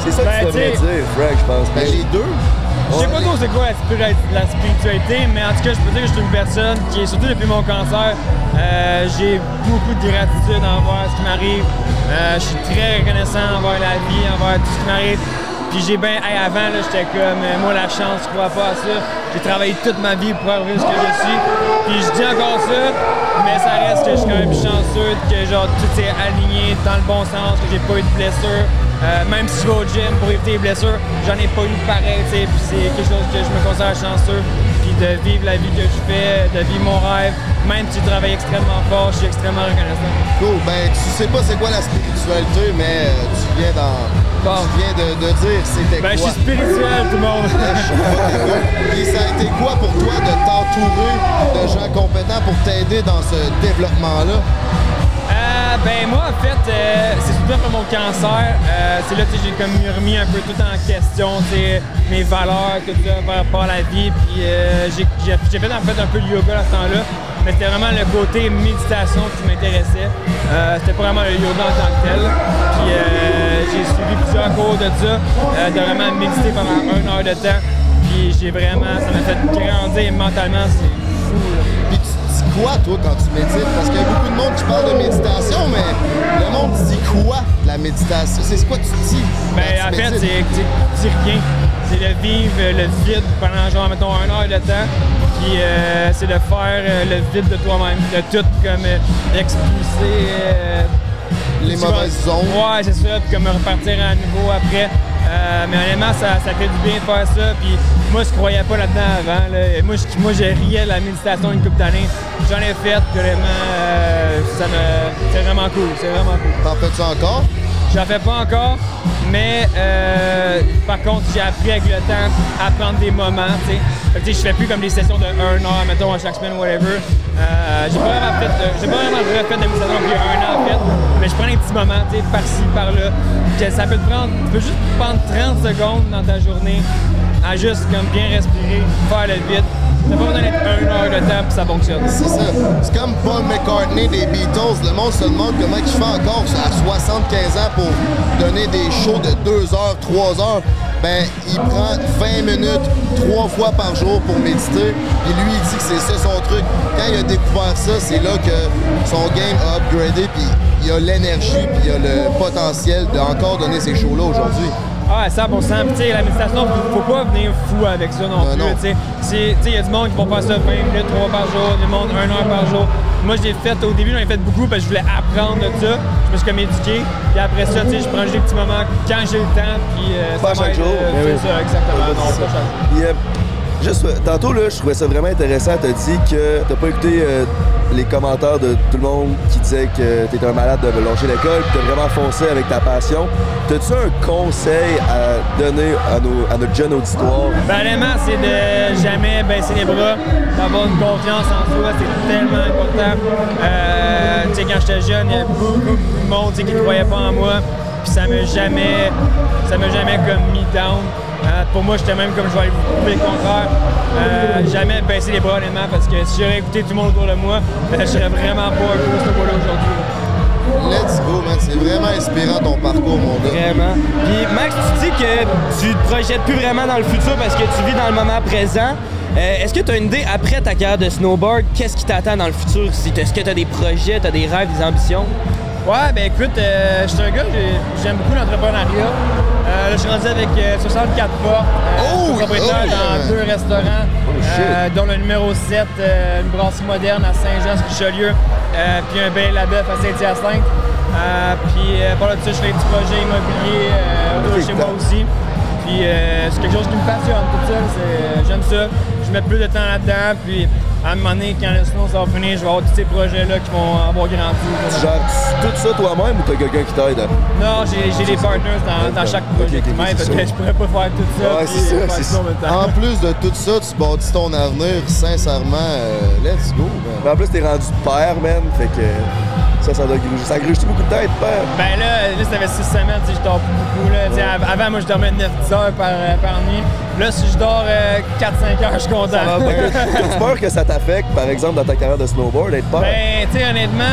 C'est ça que Ben, tu devrais t'sais- dire, Frank, je pense. Ben, les deux. Je sais pas trop c'est quoi la, spiri- la spiritualité, mais en tout cas, je peux dire que je suis une personne qui, est surtout depuis mon cancer, euh, j'ai beaucoup de gratitude envers ce qui m'arrive. Euh, je suis très reconnaissant envers la vie, envers tout ce qui m'arrive. Puis j'ai bien, hey, avant, là, j'étais comme, euh, moi, la chance, je crois pas à ça. J'ai travaillé toute ma vie pour arriver ce que je suis. Puis je dis encore ça, mais ça reste que je suis quand même chanceux, que genre tout est aligné dans le bon sens, que j'ai pas eu de blessure. Euh, même si je vais au gym pour éviter les blessures, j'en ai pas eu pareil, tu puis c'est quelque chose que je me considère chanceux. Puis de vivre la vie que je fais, de vivre mon rêve, même si je travaille extrêmement fort, je suis extrêmement reconnaissant. Cool. Ben, tu sais pas c'est quoi la spiritualité, mais euh, tu viens. Bon. Tu viens de, de dire c'était Ben, je quoi. suis spirituel, tout le monde. Et ça a été quoi pour toi de t'entourer de gens compétents pour t'aider dans ce développement-là? Ben moi en fait euh, c'est surtout après mon cancer. Euh, c'est là que j'ai comme remis un peu tout en question mes valeurs tout ça par rapport à la vie puis euh, j'ai fait en fait un peu de yoga à ce temps-là mais c'était vraiment le côté méditation qui m'intéressait. C'était pas vraiment le yoga en tant que tel puis j'ai suivi plusieurs cours de ça de vraiment méditer pendant une heure de temps puis j'ai vraiment ça m'a fait grandir mentalement quoi, toi, quand tu médites? Parce qu'il y a beaucoup de monde qui parle de méditation, mais le monde dit quoi, la méditation? C'est quoi tu dis? Ben, en tu fait, c'est c'est- c'est rien. C'est de vivre euh, le vide pendant, genre, mettons, un heure de temps. Puis euh, c'est de faire euh, le vide de toi-même. De tout comme euh, expulser. Les tu mauvaises ondes. Ouais, c'est ça. Puis comme repartir à nouveau après. Euh, mais honnêtement, ça, ça fait du bien de faire ça. Puis moi, je croyais pas là-dedans avant. là. Moi, je, moi, j'ai riais de la méditation une couple d'années. J'en ai fait. Vraiment, euh, ça me, c'est vraiment cool. C'est vraiment cool. T'en fais-tu encore? J'en fais pas encore, mais euh, par contre, j'ai appris avec le temps à prendre des moments, tu tu je fais plus comme des sessions de 1 heure, mettons, à chaque semaine, whatever. Euh, j'ai pas vraiment fait, de- j'ai pas vraiment refait de méditation depuis un an, en fait. Mais je prends des petits moments, tu sais, par-ci, par-là. Ça peut te prendre, tu peux juste prendre 30 secondes dans ta journée à juste comme bien respirer, faire le vide. Pas besoin d'être 1 heure de temps puis ça fonctionne. C'est ça. C'est comme Paul McCartney des Beatles. Le monde se demande comment il fait encore à 75 ans pour donner des shows de 2 heures, 3 heures. Ben, il prend 20 minutes, 3 fois par jour pour méditer. Puis lui, il dit que c'est ça son truc. Quand il a découvert ça, c'est là que son game a upgradé. Puis il a l'énergie, puis il a le potentiel de encore donner ces shows-là aujourd'hui. Ah, 100 Puis, tu sais, la méditation, faut, faut pas venir fou avec ça non Non, plus. tu sais. Il y a du monde qui vont faire ça 20 minutes, 3 par jour, du monde 1 heure par jour. Moi, je l'ai fait au début, j'en ai fait beaucoup parce que je voulais apprendre de ça. Je me suis comme éduqué. Puis après ça, tu sais, je prends juste des petits moments quand j'ai le temps. Puis euh, Pas ça chaque jour, euh, C'est oui. ça, exactement. Non, pas chaque jour. Juste, euh, tantôt, là, je trouvais ça vraiment intéressant. T'as dit que t'as pas écouté euh, les commentaires de tout le monde qui disait que t'étais un malade de lâcher l'école, puis t'as vraiment foncé avec ta passion. T'as-tu un conseil à donner à, nos, à notre jeune auditoire? Ben, honnêtement, c'est de jamais baisser les bras, d'avoir une confiance en soi, c'est tellement important. Euh, tu sais, quand j'étais jeune, il y avait beaucoup, de monde qui ne croyait pas en moi, puis ça m'a jamais, ça m'a jamais comme mis down. Euh, pour moi, j'étais même comme je vais aller vous prouver le contraire. Euh, jamais baisser les bras, honnêtement, parce que si j'aurais écouté tout le monde autour de moi, ben, je serais vraiment pas un ce là aujourd'hui. Let's go, man. C'est vraiment inspirant ton parcours, mon gars. Vraiment. Puis Max, tu dis que tu te projettes plus vraiment dans le futur parce que tu vis dans le moment présent. Euh, Est-ce que tu as une idée après ta carrière de snowboard, qu'est-ce qui t'attend dans le futur? Est-ce que tu as des projets, tu as des rêves, des ambitions? Ouais, ben écoute, euh, je suis un gars, j'ai- j'aime beaucoup l'entrepreneuriat. Euh, là, je suis rendu avec euh, 64 portes. Euh, Oh, je suis propriétaire oh, dans deux restaurants, euh, dont le numéro 7, euh, une brasserie moderne à Saint-Jean-sur-Richelieu, puis un bel Labeuf à Saint-Hyacinthe. Puis par là dessus je fais des petits projets immobiliers euh, autour de Ok, chez moi aussi. Puis euh, c'est quelque chose qui me passionne, tout c'est- J'aime ça. Je mets plus de temps là-dedans. Puis à un moment donné, quand le snow ça va finir, je vais avoir tous ces projets-là qui vont avoir grandi. Tu gères tout ça toi-même ou t'as quelqu'un qui t'aide? Non, j'ai des partners dans, dans chaque projet qui m'aident parce que je pourrais pas faire tout ça. Ouais, puis c'est ça, faire c'est ça en plus de tout ça, tu bâtis ton avenir, sincèrement, euh, let's go, man. En plus, t'es rendu père, man. Fait que ça, ça doit gruger. Ça gruge beaucoup de tête, père? Ben là, là ça fait six semaines, tu sais, je dors plus beaucoup. Là. Avant, moi, je dormais 9-10 heures par, euh, par nuit. Là, si je dors euh, 4-5 heures, je suis content. T'as-tu peur que ça t'affecte, par exemple, dans ta carrière de snowboard, être père? Ben, tu sais, honnêtement,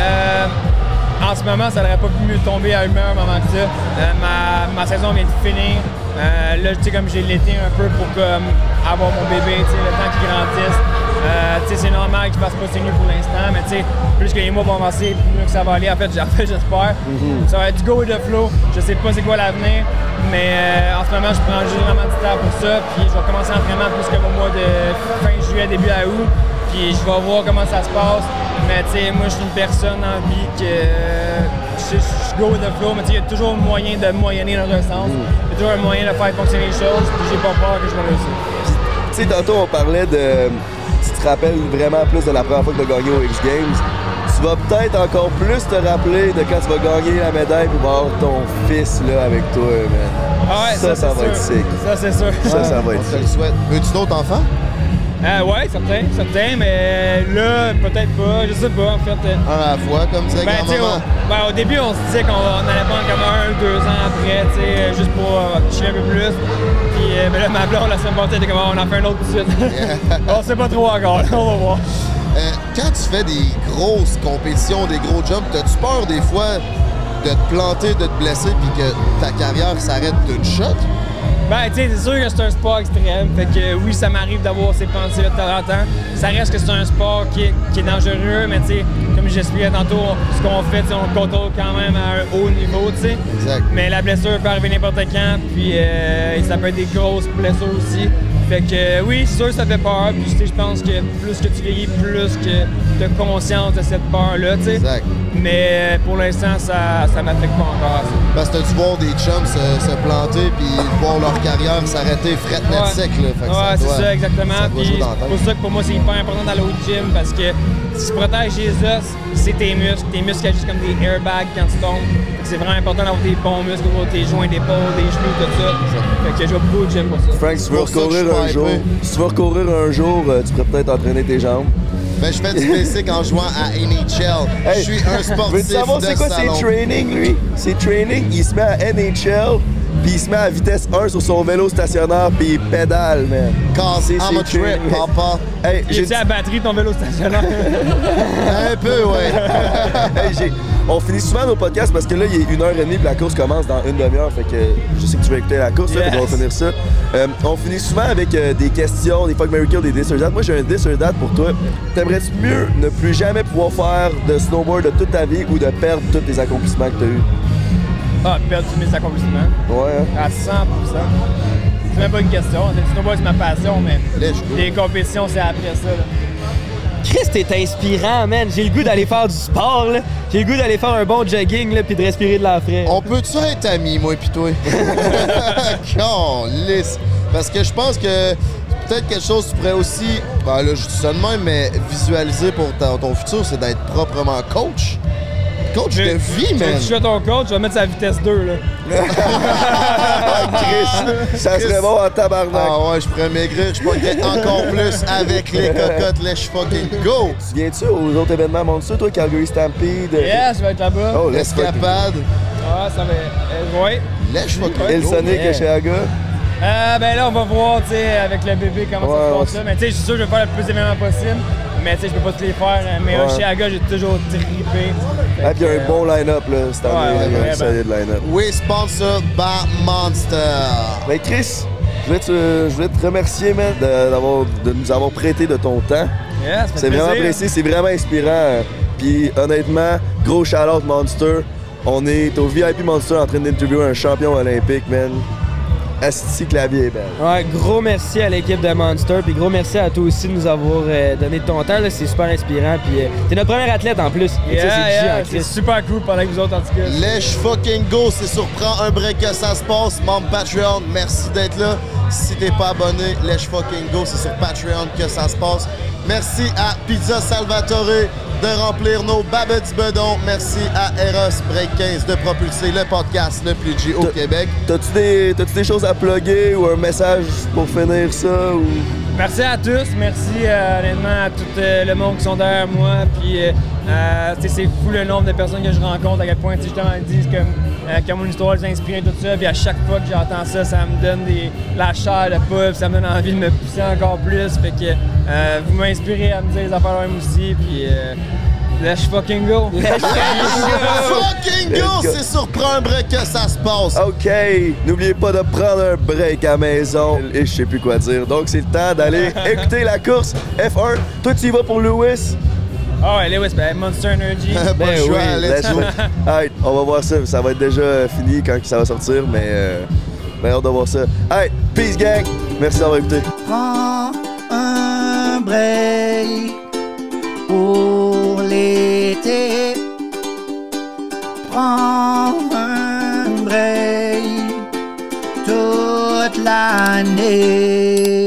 euh, en ce moment, ça n'aurait pas pu mieux tomber à un meilleur moment que ça. Euh, ma, ma saison vient de finir. Euh, là, tu sais, comme j'ai l'été un peu pour comme, avoir mon bébé, tu sais, le temps qu'il grandisse. Euh, tu sais, c'est normal qu'il fasse pas ses nuits pour l'instant, mais tu sais, plus que les mois vont avancer, plus mieux que ça va aller. En fait, j'espère. Ça va être du go with the flow. Je sais pas c'est quoi l'avenir, mais en ce moment, je prends juste vraiment du temps pour ça. Puis je vais commencer l'entraînement plus que au mois de fin juillet, début à août. Puis je vais voir comment ça se passe. Mais tu sais, moi, je suis une personne en vie que euh, je, je go with the flow. Mais tu sais, il y a toujours un moyen de moyenner dans un sens. Il y a toujours un moyen de faire fonctionner les choses. Puis j'ai pas peur que je vais réussir. Tu sais, tantôt, on parlait de. Tu te rappelles vraiment plus de la première fois que tu as gagné au X Games. Tu vas peut-être encore plus te rappeler de quand tu vas gagner la médaille pour voir ton fils là avec toi, man. Ah ouais, ça, ça, c'est va être sûr. sick. Ça, c'est sûr. Ça, ça va On être sick. Veux-tu d'autres enfants? Euh, ouais, certain, certain. Mais là, peut-être pas. Je sais pas, en fait. Euh, Un à la fois, comme dirait Ben, grand-maman. au, ben, au début, on se disait qu'on allait prendre comme un, deux ans après, tu sais, juste pour euh, chiller un peu plus. Puis euh, ben là, ma blonde, la semaine passée, était comme, on en fait un autre tout de suite. on sait pas trop encore, là, on va voir. Euh, quand tu fais des grosses compétitions, des gros jumps, as-tu peur des fois de te planter, de te blesser, puis que ta carrière s'arrête d'une shot? Ben, tu sais, c'est sûr que c'est un sport extrême. Fait que oui, ça m'arrive d'avoir ces pensées-là de temps en temps. Ça reste que c'est un sport qui est, qui est dangereux, mais tu sais, comme j'expliquais tantôt, ce qu'on fait, on le contrôle quand même à un haut niveau, tu sais. Exact. Mais la blessure peut arriver n'importe quand, puis euh, ça peut être des grosses blessures aussi. Fait que euh, oui, c'est sûr que ça fait peur, puis tu sais, je pense que plus que tu vieillis, plus que tu as conscience de cette peur-là, tu. Exact. Mais euh, pour l'instant, ça, ça m'affecte pas encore. Parce que dû voir des chums se, se planter puis voir leur carrière s'arrêter fret net Ouais. sec. Là. Fait que Ouais, ça c'est ça, exactement. C'est pour ça que pour moi, c'est hyper important d'aller au gym parce que si tu protèges les os, c'est tes muscles. Tes muscles agissent comme des airbags quand tu tombes. C'est vraiment important d'avoir des bons muscles de tes joints d'épaule, des genoux, tout ça. Fait que je beaucoup au gym pour ça. Frank, si tu veux pour recourir un jour, si tu veux recourir un jour, tu pourrais peut-être entraîner tes jambes. Ben, je fais du basic en jouant à NHL. Hey, je suis un sportif Veux-tu savoir de c'est quoi ses salon. trainings, lui? Ses trainings, il se met à NHL, puis il se met à vitesse 1 sur son vélo stationnaire, puis il pédale, man. Cause C'est I'm a trip, papa. Hey, J'ai dit à la batterie ton vélo stationnaire? Un peu, ouais. Hey, j'ai- on finit souvent nos podcasts parce que là, il est une heure et demie puis la course commence dans une demi-heure. Fait que je sais que tu vas écouter la course, là, fait qu'on va Yes. finir ça. Euh, on finit souvent avec euh, des questions, des fuck, Mary Kill, des this or that. Moi, j'ai un this or that pour toi. T'aimerais-tu mieux ne plus jamais pouvoir faire de snowboard de toute ta vie ou de perdre tous tes accomplissements que t'as eus? Ah, perdre tous mes accomplissements. Ouais? À 100% C'est même pas une question. Le snowboard, c'est ma passion, mais Let's go. les compétitions, c'est après ça. là. Chris, t'es inspirant, man. J'ai le goût d'aller faire du sport, là. J'ai le goût d'aller faire un bon jogging, là, puis de respirer de l'air frais. On peut-tu être amis, moi pis toi? Calisse. Parce que je pense que peut-être quelque chose que tu pourrais aussi, ben là je dis ça de même, mais visualiser pour ta- ton futur, c'est d'être proprement coach. Coach de vie, Tu man. vas toucher ton coach, tu vas mettre sa vitesse 2, là. Chris, ça serait bon en tabarnak. Ah ouais, je pourrais maigrir, je pourrais encore plus avec les cocottes, let's fucking go! Tu viens-tu aux autres événements Monster, toi, Calgary Stampede? Yeah, je vais être là-bas. Oh, L'escapade, Ah, ça va. euh, ouais. let's fucking go! Sonic Yeah. chez Aga. Euh, ben là, on va voir, tu sais, avec le bébé, comment Ouais, ça se passe ça. Mais tu sais, je suis sûr que je vais faire le plus d'événements possible. Mais tu sais, je peux pas tous les faire. euh, Mais Ouais. chez Aga, j'ai toujours trippé. Fait Ah, puis il y a un bon line-up, là, cette année. Ouais, un solide line-up. We sponsored by Monster. Ben Chris, je voulais te, je voulais te remercier, man, de, d'avoir- de nous avoir prêté de ton temps. Yeah, C'est vraiment apprécié, c'est vraiment inspirant. Puis honnêtement, gros shout-out Monster. On est au VIP Monster en train d'interviewer un champion olympique, man. Asti que la vie est belle. Ouais, gros merci à l'équipe de Monster, puis gros merci à toi aussi de nous avoir euh, donné de ton temps. là. C'est super inspirant, puis euh, t'es notre premier athlète en plus. Yeah, c'est yeah, super cool pendant que vous autres, en tout cas. Lèche fucking go, c'est sur Prends un break que ça se passe. Membre Patreon, merci d'être là. Si t'es pas abonné, lèche fucking go, c'est sur Patreon que ça se passe. Merci à Pizza Salvatore de remplir nos babets bedon. Merci à Eros Break 15 de propulser le podcast le plus G au T'as- Québec. T'as-tu des, des choses à plugger ou un message pour finir ça? Ou... Merci à tous, merci euh, honnêtement à tout euh, le monde qui sont derrière moi. Puis, euh, c'est fou le nombre de personnes que je rencontre, à quel point justement ils disent comme, euh, que mon histoire les inspire et tout ça. Puis à chaque fois que j'entends ça, ça me donne des, la chair de poule, ça me donne envie de me pousser encore plus. Fait que euh, vous m'inspirez à me dire les affaires même aussi. Puis, euh, let's fucking go! fucking go, Let's go. c'est sur break que ça se passe. OK, n'oubliez pas de prendre un break à maison. Et je sais plus quoi dire. Donc, c'est le temps d'aller écouter la course F1. Toi, tu y vas pour Lewis? Ah ouais, Lewis, ben, Monster Energy. Pas Ben le choix, oui, let's go. Alright, on va voir ça. Ça va être déjà euh, fini quand ça va sortir, mais euh, ben, hâte de voir ça. Alright, peace gang. Merci d'avoir écouté. Prends un break pour l'été. Prends un break toute l'année.